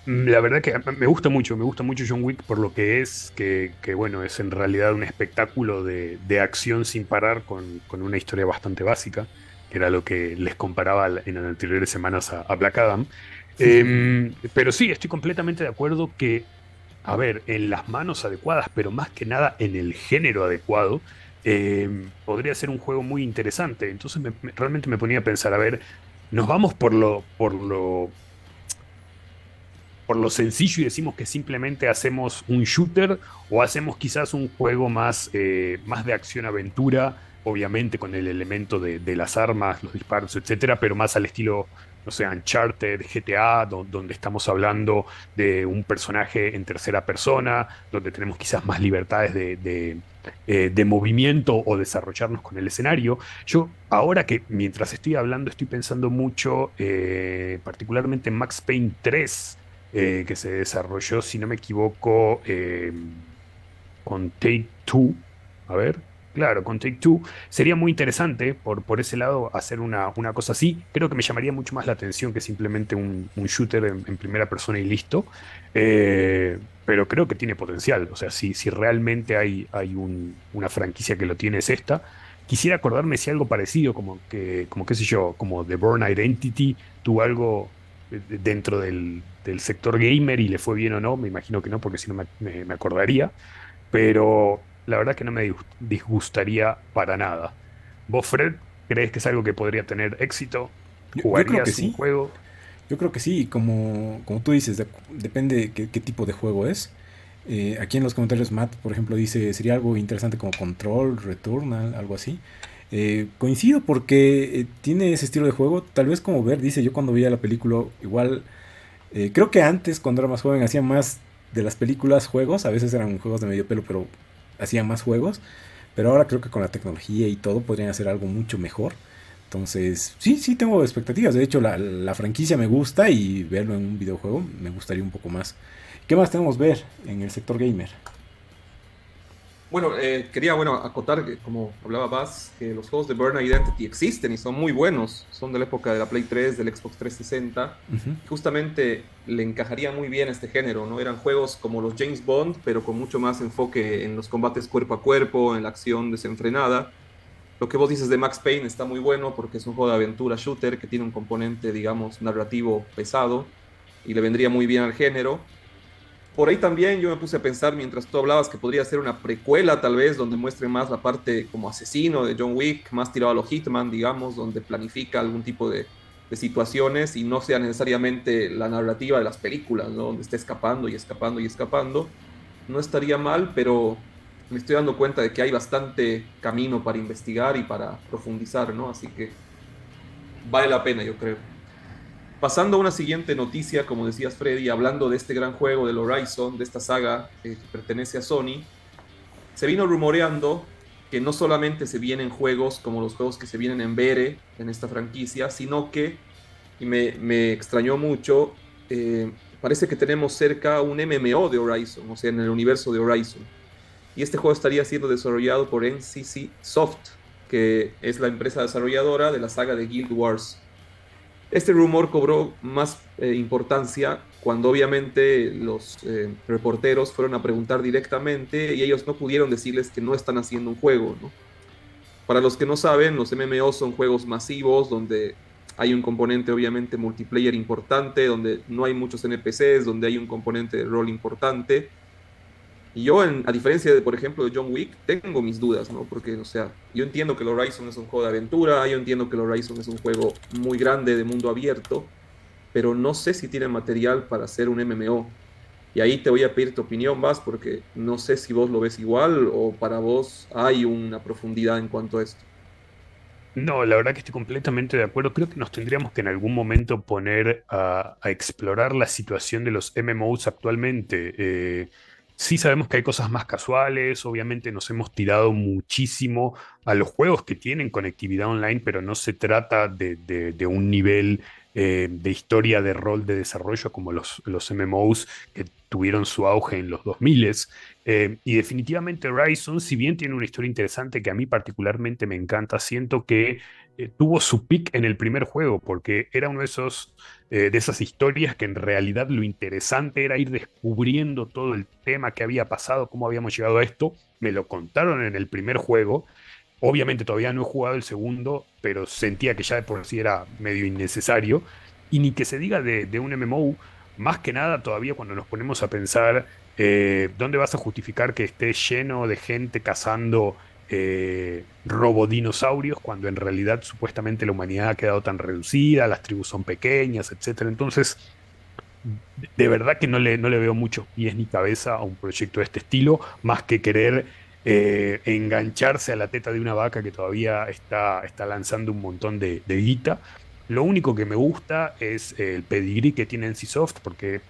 La verdad que me gusta mucho, me gusta mucho John Wick por lo que es, que, bueno, es en realidad un espectáculo de, acción sin parar con, con, una historia bastante básica que era lo que les comparaba en las anteriores semanas a, Black Adam. Em, pero sí, estoy completamente de acuerdo que, a ver, en las manos adecuadas, pero más que nada en el género adecuado, em, podría ser un juego muy interesante. Entonces realmente me ponía a pensar, a ver, nos vamos por lo, por lo por lo sencillo y decimos que simplemente hacemos un shooter o hacemos quizás un juego más, eh, más de acción-aventura obviamente con el elemento de, las armas, los disparos, etcétera, pero más al estilo, no sé, Uncharted, GTA, donde estamos hablando de un personaje en tercera persona, donde tenemos quizás más libertades de, eh, movimiento o desarrollarnos con el escenario. Yo, ahora que mientras estoy hablando, estoy pensando mucho, eh, particularmente en Max Payne 3, eh, que se desarrolló, si no me equivoco, con Take Two. A ver, Claro, con Take Two sería muy interesante por, por ese lado hacer una, una, cosa así. Creo que me llamaría mucho más la atención que simplemente un, shooter en, primera persona y listo. Eh, pero creo que tiene potencial. O sea, si, si realmente hay, hay una franquicia que lo tiene es esta. Quisiera acordarme si algo parecido, como que, como qué sé yo, como The Born Identity tuvo algo eh, dentro del, sector gamer y le fue bien o no. Me imagino que no, porque si no me, me acordaría. Pero la verdad que no me disgustaría para nada. ¿Vos, Fred, crees que es algo que podría tener éxito? ¿Jugarías yo, un juego? Yo creo que sí, como, como tú dices, depende de qué, tipo de juego es. Eh, aquí en los comentarios Matt, por ejemplo, dice, sería algo interesante como Control, Returnal, algo así. Eh, coincido porque eh, tiene ese estilo de juego, tal vez como ver, dice yo cuando veía la película, igual, creo que antes cuando era más joven hacía más de las películas juegos, a veces eran juegos de medio pelo, pero hacían más juegos. Pero ahora creo que con la tecnología y todo podrían hacer algo mucho mejor. Entonces, sí, sí tengo expectativas. De hecho, la, franquicia me gusta y verlo en un videojuego me gustaría un poco más. ¿Qué más tenemos ver en el sector gamer? Bueno, eh, quería bueno, acotar, que, como hablaba Baz, que los juegos de Burn Identity existen y son muy buenos. Son de la época de la Play 3, del Xbox 360. Justamente le encajaría muy bien este género, ¿no? Eran juegos como los James Bond, pero con mucho más enfoque en los combates cuerpo a cuerpo, en la acción desenfrenada. Lo que vos dices de Max Payne está muy bueno porque es un juego de aventura shooter que tiene un componente, digamos, narrativo pesado y le vendría muy bien al género. Por ahí también yo me puse a pensar mientras tú hablabas que podría ser una precuela tal vez donde muestre más la parte como asesino de John Wick, más tirado a lo Hitman, digamos, donde planifica algún tipo de, situaciones y no sea necesariamente la narrativa de las películas, donde esté escapando y escapando y escapando. no estaría mal, pero me estoy dando cuenta de que hay bastante camino para investigar y para profundizar, ¿no? Así que vale la pena, yo creo. Pasando a una siguiente noticia, como decías Freddy, hablando de este gran juego del Horizon, de esta saga que pertenece a Sony, se vino rumoreando que no solamente se vienen juegos como los juegos que se vienen en Bere en esta franquicia, sino que, y me, extrañó mucho, eh, parece que tenemos cerca un MMO de Horizon, o sea, en el universo de Horizon. Y este juego estaría siendo desarrollado por NCC Soft, que es la empresa desarrolladora de la saga de Guild Wars. Este rumor cobró más eh, importancia cuando obviamente los eh, reporteros fueron a preguntar directamente y ellos no pudieron decirles que no están haciendo un juego. Para los que no saben, los MMO son juegos masivos donde hay un componente obviamente multiplayer importante, donde no hay muchos NPCs, donde hay un componente de rol importante y yo, a diferencia de, por ejemplo, de John Wick, tengo mis dudas, ¿no? Porque, o sea, yo entiendo que el Horizon es un juego de aventura, yo entiendo que el Horizon es un juego muy grande de mundo abierto, pero no sé si tiene material para hacer un MMO. Y ahí te voy a pedir tu opinión, Vas, porque no sé si vos lo ves igual o para vos hay una profundidad en cuanto a esto. No, la verdad que estoy completamente de acuerdo. Creo que nos tendríamos que en algún momento poner a, explorar la situación de los MMOs actualmente. Eh, Sí sabemos que hay cosas más casuales, obviamente nos hemos tirado muchísimo a los juegos que tienen conectividad online, pero no se trata de, un nivel eh, de historia de rol de desarrollo como los, los MMOs que tuvieron su auge en los 2000. Eh, y definitivamente Horizon, si bien tiene una historia interesante que a mí particularmente me encanta, siento que eh, tuvo su pick en el primer juego, porque era uno de esos eh, de esas historias que en realidad lo interesante era ir descubriendo todo el tema que había pasado, cómo habíamos llegado a esto. Me lo contaron en el primer juego. Obviamente todavía no he jugado el segundo, pero sentía que ya de por sí era medio innecesario. Y ni que se diga de, un MMO, más que nada todavía cuando nos ponemos a pensar eh, dónde vas a justificar que esté lleno de gente cazando eh, robodinosaurios, cuando en realidad supuestamente la humanidad ha quedado tan reducida, las tribus son pequeñas, etc. Entonces, de verdad que no le, no le veo muchos pies ni cabeza a un proyecto de este estilo, más que querer eh, engancharse a la teta de una vaca que todavía está, está lanzando un montón de, guita. Lo único que me gusta es el pedigrí que tiene NCSoft, porque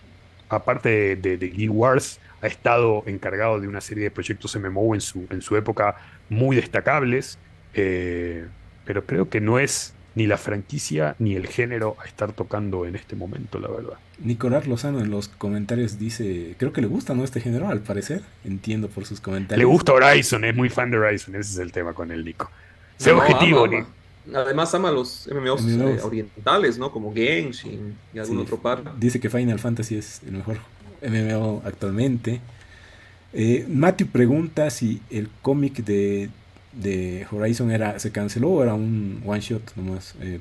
aparte de, de, Guild Wars, ha estado encargado de una serie de proyectos MMO en su, en su época muy destacables, eh, pero creo que no es ni la franquicia ni el género a estar tocando en este momento, la verdad. Nicolás Lozano en los comentarios dice, creo que le gusta ¿no? este género, al parecer, entiendo por sus comentarios. Le gusta Horizon, es muy fan de Horizon, ese es el tema con el Nico. Sé objetivo, Además ama los MMOs, eh, orientales, ¿no? Como Genshin y algún otro par. Dice que Final Fantasy es el mejor MMO actualmente. Eh, Matthew pregunta si el cómic de, Horizon era se canceló o era un one shot nomás, eh.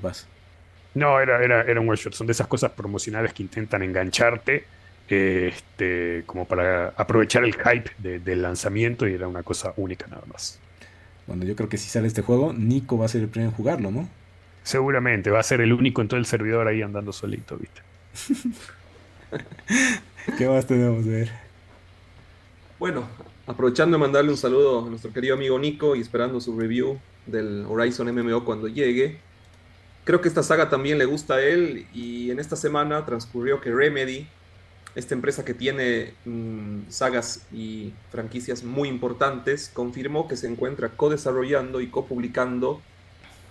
No, era, era, era un one shot. Son de esas cosas promocionales que intentan engancharte este, como para aprovechar el hype del lanzamiento y era una cosa única nada más. Bueno, yo creo que si sale este juego, Nico va a ser el primero en jugarlo, ¿no? Seguramente, va a ser el único en todo el servidor ahí andando solito, ¿viste? <laughs> ¿Qué más tenemos de ver? Bueno, aprovechando de mandarle un saludo a nuestro querido amigo Nico y esperando su review del Horizon MMO cuando llegue. Creo que esta saga también le gusta a él y en esta semana transcurrió que Remedy, esta empresa que tiene mm, sagas y franquicias muy importantes, confirmó que se encuentra co-desarrollando y co-publicando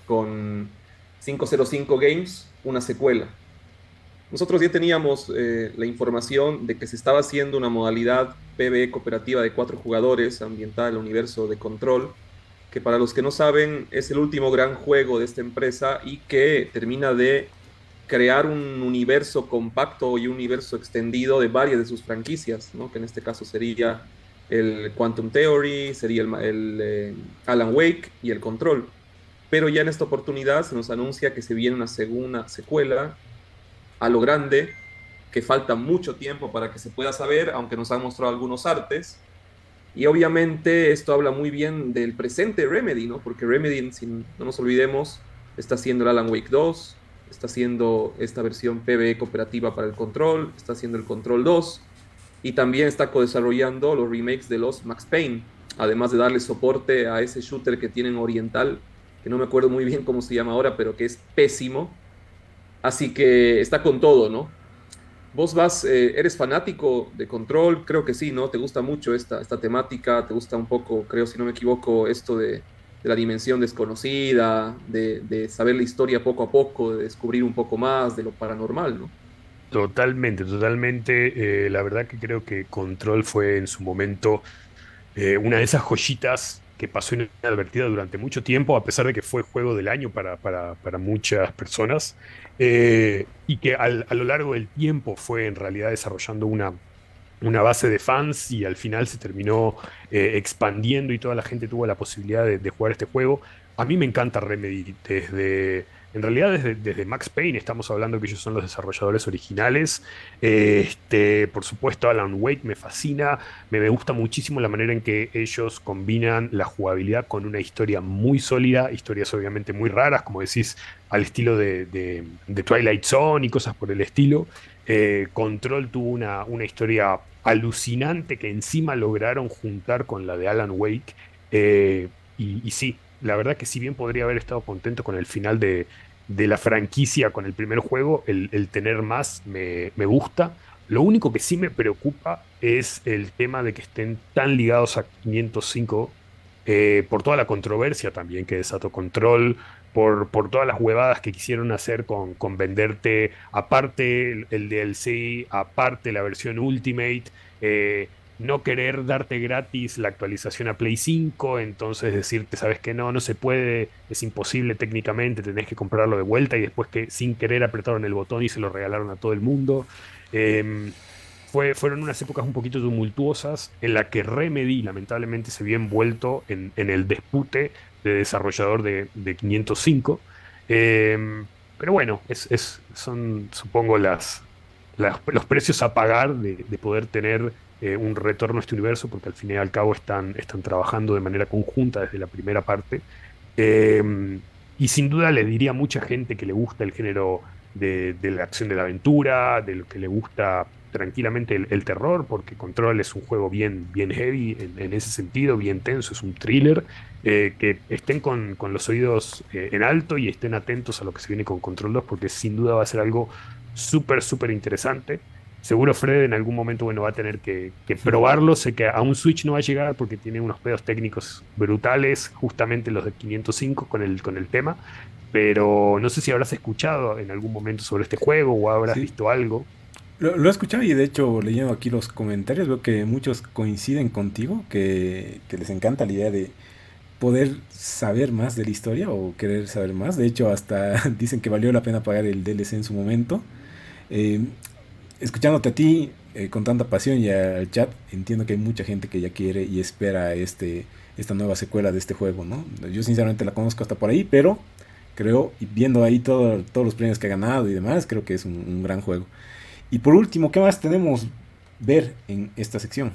con 505 Games una secuela. Nosotros ya teníamos eh, la información de que se estaba haciendo una modalidad PvE cooperativa de cuatro jugadores ambientada en el universo de Control, que para los que no saben es el último gran juego de esta empresa y que termina de crear un universo compacto y un universo extendido de varias de sus franquicias, ¿no? que en este caso sería el Quantum Theory, sería el, eh, Alan Wake y el Control. Pero ya en esta oportunidad se nos anuncia que se viene una segunda secuela a lo grande, que falta mucho tiempo para que se pueda saber, aunque nos han mostrado algunos artes. Y obviamente esto habla muy bien del presente Remedy, ¿no? Porque Remedy, no nos olvidemos, está haciendo el Alan Wake 2, está haciendo esta versión PvE cooperativa para el control, está haciendo el Control 2. y también está co-desarrollando los remakes de los Max Payne, además de darle soporte a ese shooter que tienen oriental, que no me acuerdo muy bien cómo se llama ahora, pero que es pésimo. Así que está con todo, ¿no? Vos vas, eh, eres fanático de Control, creo que sí, ¿no? Te gusta mucho esta, esta temática, te gusta un poco, creo, si no me equivoco, esto de, la dimensión desconocida, de, saber la historia poco a poco, de descubrir un poco más de lo paranormal, ¿no? Totalmente, totalmente. Eh, la verdad que creo que Control fue en su momento eh, una de esas joyitas que pasó inadvertida durante mucho tiempo, a pesar de que fue juego del año para, para, para muchas personas, eh, y que a lo largo del tiempo fue en realidad desarrollando una, una base de fans y al final se terminó eh, expandiendo y toda la gente tuvo la posibilidad de, jugar este juego. A mí me encanta Remedy desde en realidad desde, Max Payne estamos hablando que ellos son los desarrolladores originales. Este, por supuesto, Alan Wake me fascina. Me, gusta muchísimo la manera en que ellos combinan la jugabilidad con una historia muy sólida, historias obviamente muy raras, como decís, al estilo de, Twilight Zone y cosas por el estilo. Eh, Control tuvo una, una historia alucinante que encima lograron juntar con la de Alan Wake. Eh, y, sí, la verdad que si bien podría haber estado contento con el final de, la franquicia, con el primer juego, el, tener más me, gusta. Lo único que sí me preocupa es el tema de que estén tan ligados a 505 eh, por toda la controversia también que desató Control, por, todas las huevadas que quisieron hacer con, venderte aparte el, DLC, aparte la versión Ultimate. Eh, no querer darte gratis la actualización a Play 5, entonces decirte, sabes que no, no se puede, es imposible técnicamente, tenés que comprarlo de vuelta y después que sin querer apretaron el botón y se lo regalaron a todo el mundo. Em, fue, fueron unas épocas un poquito tumultuosas en la que Remedy lamentablemente se vio envuelto en, el dispute de desarrollador de, 505. Em, pero bueno, es, son supongo las, los precios a pagar de, de poder tener eh, un retorno a este universo, porque al fin y al cabo están, están trabajando de manera conjunta desde la primera parte. Em, y sin duda le diría a mucha gente que le gusta el género de, la acción de la aventura, de lo que le gusta tranquilamente el, terror, porque Control es un juego bien, bien heavy en, ese sentido, bien tenso, es un thriller, eh, que estén con, con los oídos eh, en alto y estén atentos a lo que se viene con Control 2, porque sin duda va a ser algo súper, súper interesante. Seguro Fred en algún momento bueno, va a tener que, probarlo. Sé que a un Switch no va a llegar porque tiene unos pedos técnicos brutales, justamente los de 505 con el, con el tema. Pero no sé si habrás escuchado en algún momento sobre este juego o habrás visto algo. Lo, he escuchado y de hecho leyendo aquí los comentarios veo que muchos coinciden contigo, que, les encanta la idea de poder saber más de la historia o querer saber más. De hecho hasta <laughs> dicen que valió la pena pagar el DLC en su momento. Eh, escuchándote a ti eh, con tanta pasión y al chat, entiendo que hay mucha gente que ya quiere y espera este esta nueva secuela de este juego, ¿no? Yo sinceramente la conozco hasta por ahí, pero creo, viendo ahí todo, todos los premios que ha ganado y demás, creo que es un, gran juego. Y por último, ¿qué más tenemos ver en esta sección?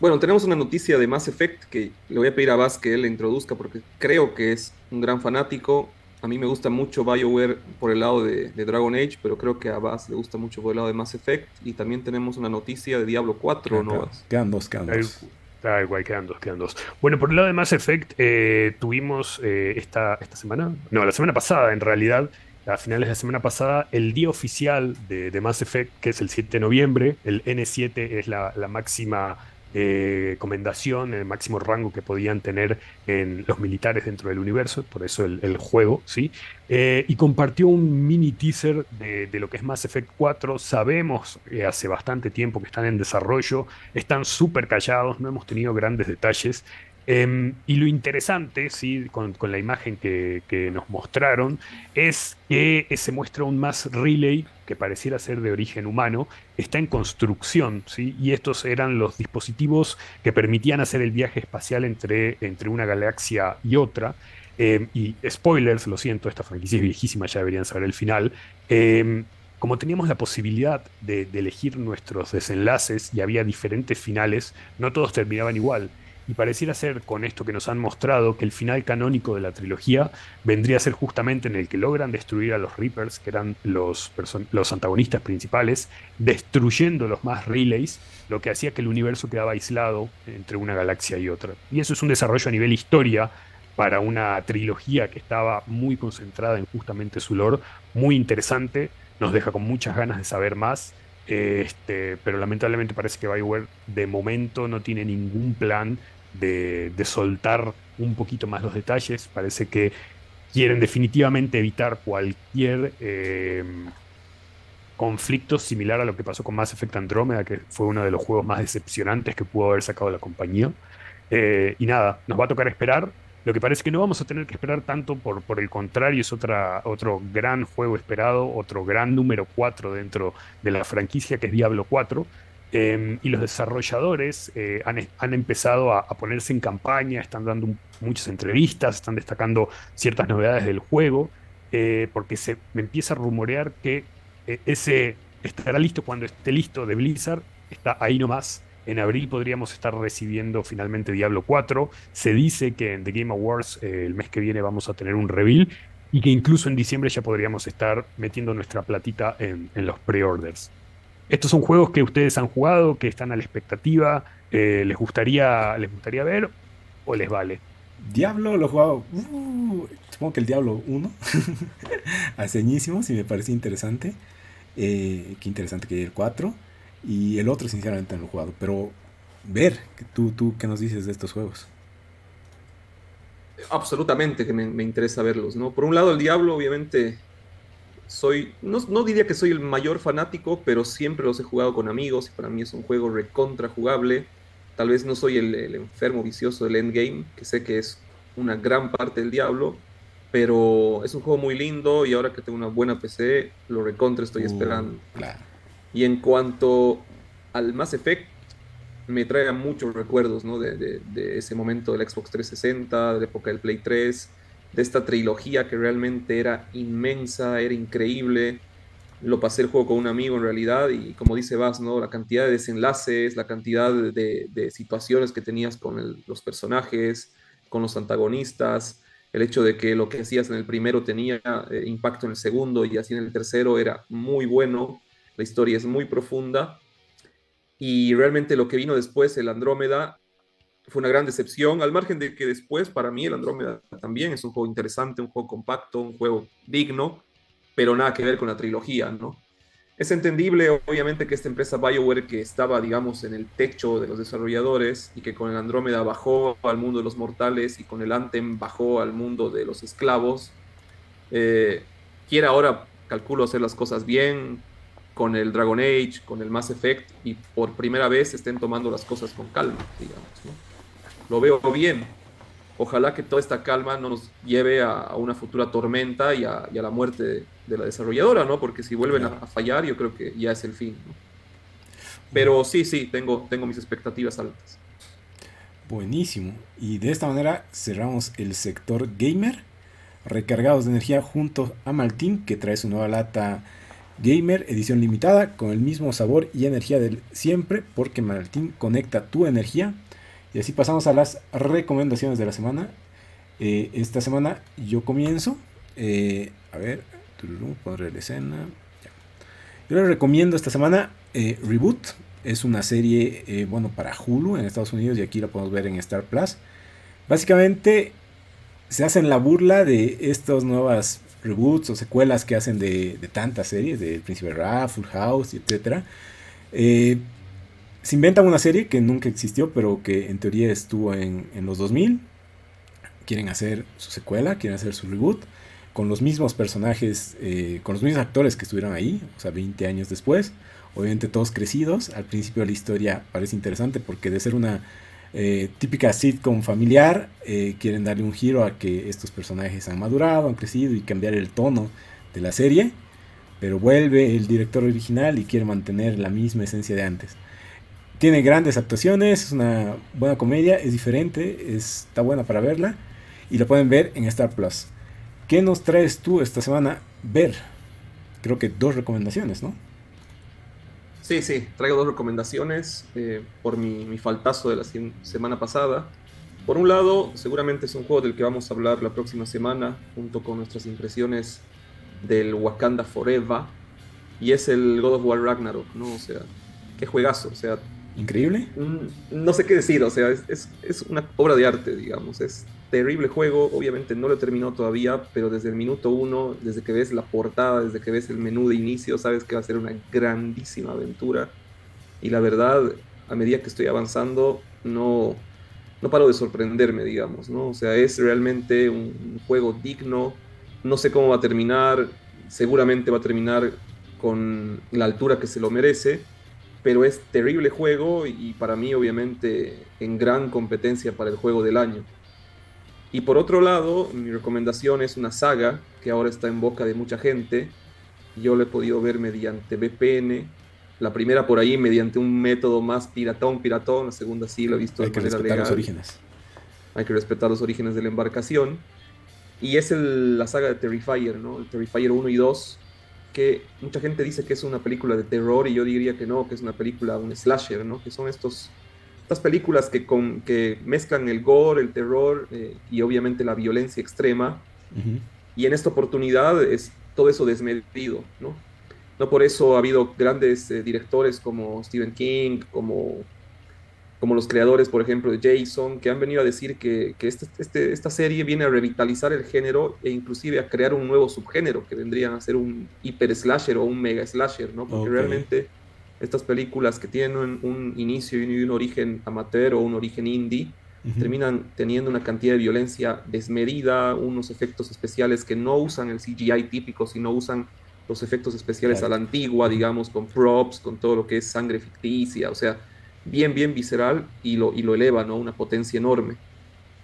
Bueno, tenemos una noticia de Mass Effect que le voy a pedir a Vaz que él la introduzca porque creo que es un gran fanático a mí me gusta mucho BioWare por el lado de, Dragon Age, pero creo que a Bass le gusta mucho por el lado de Mass Effect. Y también tenemos una noticia de Diablo 4, ¿no? Quedan dos, quedan dos. Está igual, quedan dos, quedan dos. Bueno, por el lado de Mass Effect, eh, tuvimos eh, esta, esta semana, no, la semana pasada en realidad, a finales de la semana pasada, el día oficial de, Mass Effect, que es el 7 de noviembre. El N7 es la, máxima eh, comendación, el máximo rango que podían tener en los militares dentro del universo, por eso el, juego, ¿sí? Eh, y compartió un mini teaser de, lo que es Mass Effect 4. Sabemos que hace bastante tiempo que están en desarrollo, están súper callados, no hemos tenido grandes detalles. Em, y lo interesante, ¿sí? con, la imagen que, nos mostraron, es que se muestra un más relay que pareciera ser de origen humano, está en construcción, ¿sí? y estos eran los dispositivos que permitían hacer el viaje espacial entre, entre una galaxia y otra. Em, y spoilers, lo siento, esta franquicia es viejísima, ya deberían saber el final. Em, como teníamos la posibilidad de elegir nuestros desenlaces y había diferentes finales, no todos terminaban igual y pareciera ser con esto que nos han mostrado que el final canónico de la trilogía vendría a ser justamente en el que logran destruir a los Reapers, que eran los, los antagonistas principales, destruyendo los más relays, lo que hacía que el universo quedaba aislado entre una galaxia y otra. Y eso es un desarrollo a nivel historia para una trilogía que estaba muy concentrada en justamente su lore, muy interesante, nos deja con muchas ganas de saber más. Este, pero lamentablemente parece que Bioware de momento no tiene ningún plan de, soltar un poquito más los detalles. Parece que quieren definitivamente evitar cualquier eh, conflicto similar a lo que pasó con Mass Effect Andromeda, que fue uno de los juegos más decepcionantes que pudo haber sacado la compañía. Eh, y nada, nos va a tocar esperar. Lo que parece que no vamos a tener que esperar tanto, por, por el contrario, es otra, otro gran juego esperado, otro gran número 4 dentro de la franquicia que es Diablo 4. Em, y los desarrolladores eh, han, empezado a, ponerse en campaña, están dando muchas entrevistas, están destacando ciertas novedades del juego, eh, porque se empieza a rumorear que eh, ese estará listo cuando esté listo de Blizzard, está ahí nomás. En abril podríamos estar recibiendo finalmente Diablo 4. Se dice que en The Game Awards el mes que viene vamos a tener un reveal y que incluso en diciembre ya podríamos estar metiendo nuestra platita en, los pre-orders. Estos son juegos que ustedes han jugado, que están a la expectativa, eh, les, gustaría, ¿les gustaría ver o les vale? Diablo lo he jugado, uh, supongo que el Diablo 1, <laughs> haceñísimo, si me parece interesante. Eh, qué interesante que el 4. Y el otro, sinceramente, no lo he jugado. Pero ver, tú, tú, ¿qué nos dices de estos juegos? Absolutamente que me, me interesa verlos, ¿no? Por un lado, el Diablo, obviamente, soy, no, diría que soy el mayor fanático, pero siempre los he jugado con amigos y para mí es un juego recontra jugable. Tal vez no soy el, enfermo vicioso del endgame, que sé que es una gran parte del diablo, pero es un juego muy lindo y ahora que tengo una buena PC, lo recontra estoy uh, esperando. Y en cuanto al Mass Effect, me trae muchos recuerdos ¿no? de, ese momento del Xbox 360, de la época del Play 3 de esta trilogía que realmente era inmensa, era increíble. Lo pasé el juego con un amigo en realidad y como dice Vas, ¿no? La cantidad de desenlaces, la cantidad de, situaciones que tenías con los personajes, con los antagonistas, el hecho de que lo que hacías en el primero tenía eh, impacto en el segundo y así en el tercero era muy bueno, la historia es muy profunda y realmente lo que vino después, el Andrómeda, fue una gran decepción, al margen de que después para mí el Andrómeda también es un juego interesante, un juego compacto, un juego digno, pero nada que ver con la trilogía, ¿no? Es entendible, obviamente, que esta empresa BioWare, que estaba, digamos, en el techo de los desarrolladores y que con el Andrómeda bajó al mundo de los mortales y con el Anthem bajó al mundo de los esclavos, eh, quiera ahora, calculo, hacer las cosas bien con el Dragon Age, con el Mass Effect y por primera vez estén tomando las cosas con calma, digamos, ¿no? lo veo bien. Ojalá que toda esta calma no nos lleve a, una futura tormenta y a, la muerte de, la desarrolladora, ¿no? Porque si vuelven a, fallar, yo creo que ya es el fin. Pero sí, sí, tengo, tengo mis expectativas altas. Buenísimo. Y de esta manera cerramos el sector gamer. Recargados de energía junto a Maltín, que trae su nueva lata gamer edición limitada con el mismo sabor y energía del siempre, porque Maltín conecta tu energía y así pasamos a las recomendaciones de la semana. Eh, esta semana yo comienzo. Eh, a ver, pondré la escena. Yo les recomiendo esta semana eh, Reboot. Es una serie, bueno, para Hulu en Estados Unidos y aquí la podemos ver en Star Plus. Básicamente se hacen la burla de estas nuevas reboots o secuelas que hacen de, tantas series, de El Príncipe Ra, Full House, etc se inventan una serie que nunca existió, pero que en teoría estuvo en, los 2000. Quieren hacer su secuela, quieren hacer su reboot, con los mismos personajes, eh, con los mismos actores que estuvieron ahí, o sea, 20 años después. Obviamente todos crecidos. Al principio la historia parece interesante porque de ser una eh, típica sitcom familiar, eh, quieren darle un giro a que estos personajes han madurado, han crecido y cambiar el tono de la serie. Pero vuelve el director original y quiere mantener la misma esencia de antes. Tiene grandes actuaciones, es una buena comedia, es diferente, está buena para verla y la pueden ver en Star Plus. ¿Qué nos traes tú esta semana ver? Creo que dos recomendaciones, ¿no? Sí, sí, traigo dos recomendaciones eh, por mi, mi, faltazo de la semana pasada. Por un lado, seguramente es un juego del que vamos a hablar la próxima semana, junto con nuestras impresiones del Wakanda Forever, y es el God of War Ragnarok, ¿no? O sea, qué juegazo, o sea... Increíble. No sé qué decir, o sea, es, es, una obra de arte, digamos, es terrible juego, obviamente no lo he terminado todavía, pero desde el minuto uno, desde que ves la portada, desde que ves el menú de inicio, sabes que va a ser una grandísima aventura. Y la verdad, a medida que estoy avanzando, no, no paro de sorprenderme, digamos, ¿no? O sea, es realmente un juego digno, no sé cómo va a terminar, seguramente va a terminar con la altura que se lo merece, pero es terrible juego y para mí obviamente en gran competencia para el juego del año. Y por otro lado, mi recomendación es una saga que ahora está en boca de mucha gente. Yo la he podido ver mediante VPN. La primera por ahí mediante un método más piratón, piratón. La segunda sí la he visto Hay de manera legal. Hay que respetar los orígenes. Hay que respetar los orígenes de la embarcación. Y es el, la saga de Terrifier, ¿no? El Terrifier 1 y 2, que mucha gente dice que es una película de terror y yo diría que no, que es una película, un slasher, ¿no? Que son estos estas películas que, con, que mezclan el gore, el terror eh, y obviamente la violencia extrema. Y en esta oportunidad es todo eso desmedido, ¿no? No por eso ha habido grandes eh, directores como Stephen King, como, como los creadores, por ejemplo, de Jason, que han venido a decir que, que este, este, esta serie viene a revitalizar el género e inclusive a crear un nuevo subgénero, que vendrían a ser un hiper slasher o un mega slasher, ¿no? Porque realmente estas películas que tienen un inicio y un origen amateur o un origen indie, terminan teniendo una cantidad de violencia desmedida, unos efectos especiales que no usan el CGI típico, sino usan los efectos especiales a la antigua, digamos, con props, con todo lo que es sangre ficticia, o sea, bien, bien visceral y lo, y lo eleva, ¿no? Una potencia enorme.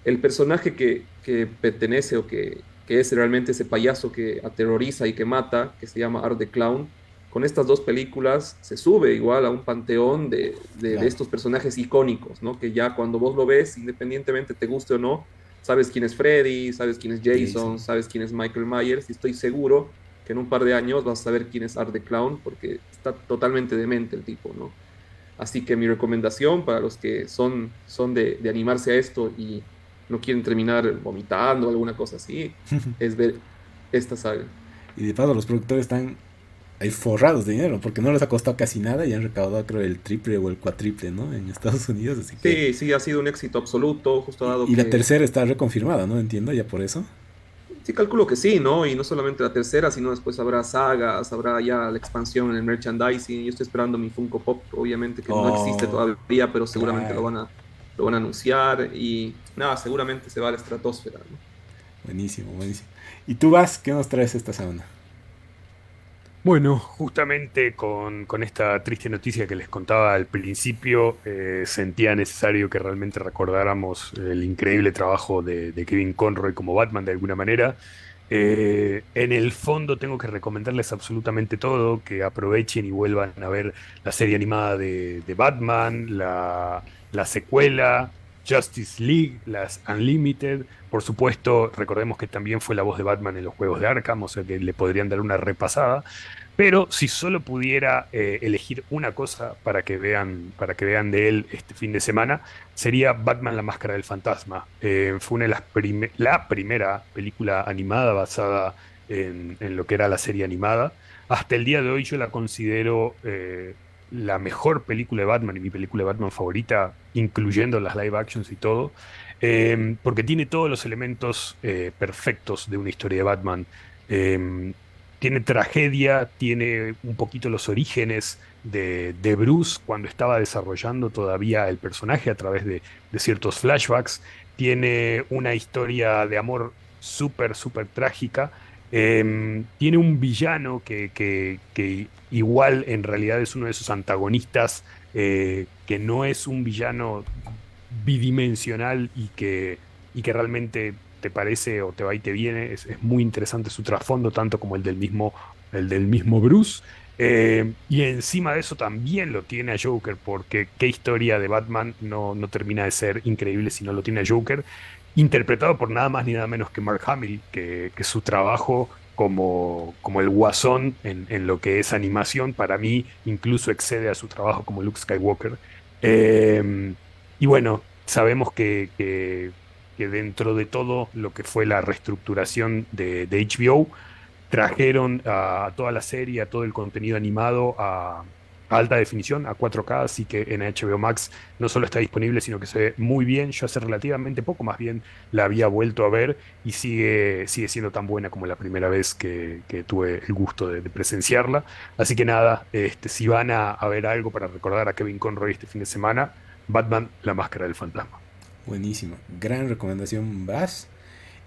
El personaje que, que pertenece o que, que, es realmente ese payaso que aterroriza y que mata, que se llama Art the Clown, con estas dos películas se sube igual a un panteón de, de, estos personajes icónicos, ¿no? Que ya cuando vos lo ves, independientemente te guste o no, sabes quién es Freddy, sabes quién es Jason, sabes quién es Michael Myers, y estoy seguro que en un par de años vas a saber quién es Art the Clown, porque está totalmente demente el tipo, ¿no? Así que mi recomendación para los que son, son de, de animarse a esto y no quieren terminar vomitando o alguna cosa así, <laughs> es ver esta saga. Y de paso los productores están hay forrados de dinero, porque no les ha costado casi nada y han recaudado creo el triple o el cuatriple, ¿no? En Estados Unidos, así que... Sí, sí, ha sido un éxito absoluto, justo dado Y la tercera está reconfirmada, ¿no? Entiendo, ya por eso. Sí, calculo que sí, ¿no? Y no solamente la tercera, sino después habrá sagas, habrá ya la expansión en el merchandising. Yo estoy esperando mi Funko Pop, obviamente que no oh, existe todavía, pero seguramente lo, van a, lo van a anunciar y nada, seguramente se va a la estratosfera, ¿no? Buenísimo, buenísimo. ¿Y tú vas? ¿Qué nos traes esta semana? Bueno, justamente con, esta triste noticia que les contaba al principio, eh, sentía necesario que realmente recordáramos el increíble trabajo de, Kevin Conroy como Batman de alguna manera. Eh, en el fondo tengo que recomendarles absolutamente todo, que aprovechen y vuelvan a ver la serie animada de, Batman, la, la secuela, Justice League, las Unlimited. Por supuesto, recordemos que también fue la voz de Batman en los juegos de Arkham, o sea que le podrían dar una repasada. Pero si solo pudiera eh, elegir una cosa para que vean, para que vean de él este fin de semana, sería Batman la Máscara del Fantasma. Eh, fue una de las la primera película animada basada en, lo que era la serie animada. Hasta el día de hoy yo la considero eh, la mejor película de Batman y mi película de Batman favorita, incluyendo las live actions y todo, em, porque tiene todos los elementos eh, perfectos de una historia de Batman. Em, tiene tragedia, tiene un poquito los orígenes de, Bruce cuando estaba desarrollando todavía el personaje a través de, de ciertos flashbacks, tiene una historia de amor súper, súper trágica Em, tiene un villano que, igual en realidad es uno de esos antagonistas eh, que no es un villano bidimensional y que, y que realmente te parece o te va y te viene. Es, muy interesante su trasfondo, tanto como el del mismo, el del mismo Bruce. Eh, y encima de eso también lo tiene a Joker, porque qué historia de Batman no, no termina de ser increíble si no lo tiene a Joker interpretado por nada más ni nada menos que Mark Hamill, que, su trabajo como, como el guasón en, lo que es animación. Para mí, incluso excede a su trabajo como Luke Skywalker. Eh, y bueno, sabemos que, que, dentro de todo lo que fue la reestructuración de, de HBO, trajeron a toda la serie, a todo el contenido animado a alta definición, a 4K, así que en HBO Max no solo está disponible, sino que se ve muy bien. Yo hace relativamente poco, más bien la había vuelto a ver y sigue, sigue siendo tan buena como la primera vez que, tuve el gusto de, presenciarla. Así que nada, este, si van a, ver algo para recordar a Kevin Conroy este fin de semana, Batman, la máscara del fantasma. Buenísimo, gran recomendación, Vas.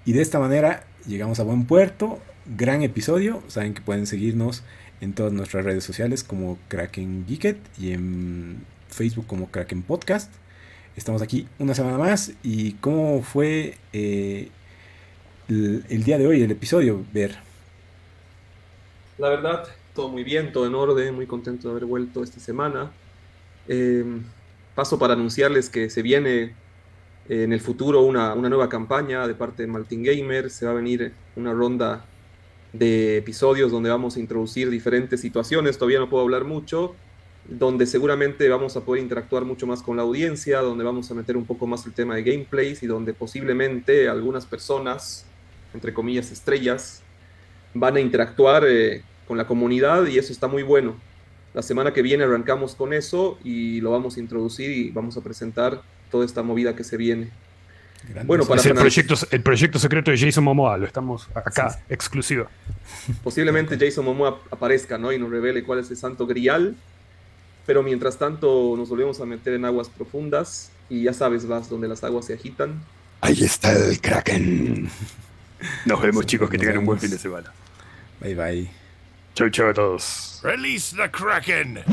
Y de esta manera llegamos a buen puerto, gran episodio. Saben que pueden seguirnos en todas nuestras redes sociales como Kraken Geeket y en Facebook como Kraken Podcast. Estamos aquí una semana más. ¿Y cómo fue eh, el, día de hoy, el episodio, Ver? La verdad, todo muy bien, todo en orden, muy contento de haber vuelto esta semana. Em, paso para anunciarles que se viene en el futuro una, una, nueva campaña de parte de Martin Gamer. Se va a venir una ronda de episodios donde vamos a introducir diferentes situaciones, todavía no puedo hablar mucho, donde seguramente vamos a poder interactuar mucho más con la audiencia, donde vamos a meter un poco más el tema de gameplays y donde posiblemente algunas personas, entre comillas estrellas, van a interactuar eh, con la comunidad y eso está muy bueno. La semana que viene arrancamos con eso y lo vamos a introducir y vamos a presentar toda esta movida que se viene. Bueno, para es el proyecto, el proyecto secreto de Jason Momoa, lo estamos acá, exclusivo. Posiblemente Jason Momoa aparezca ¿no? y nos revele cuál es el santo grial, pero mientras tanto nos volvemos a meter en aguas profundas y ya sabes, vas donde las aguas se agitan. Ahí está el Kraken. Nos vemos chicos, que tengan un buen fin de semana. Bye bye. Chau chau a todos. Release the Kraken.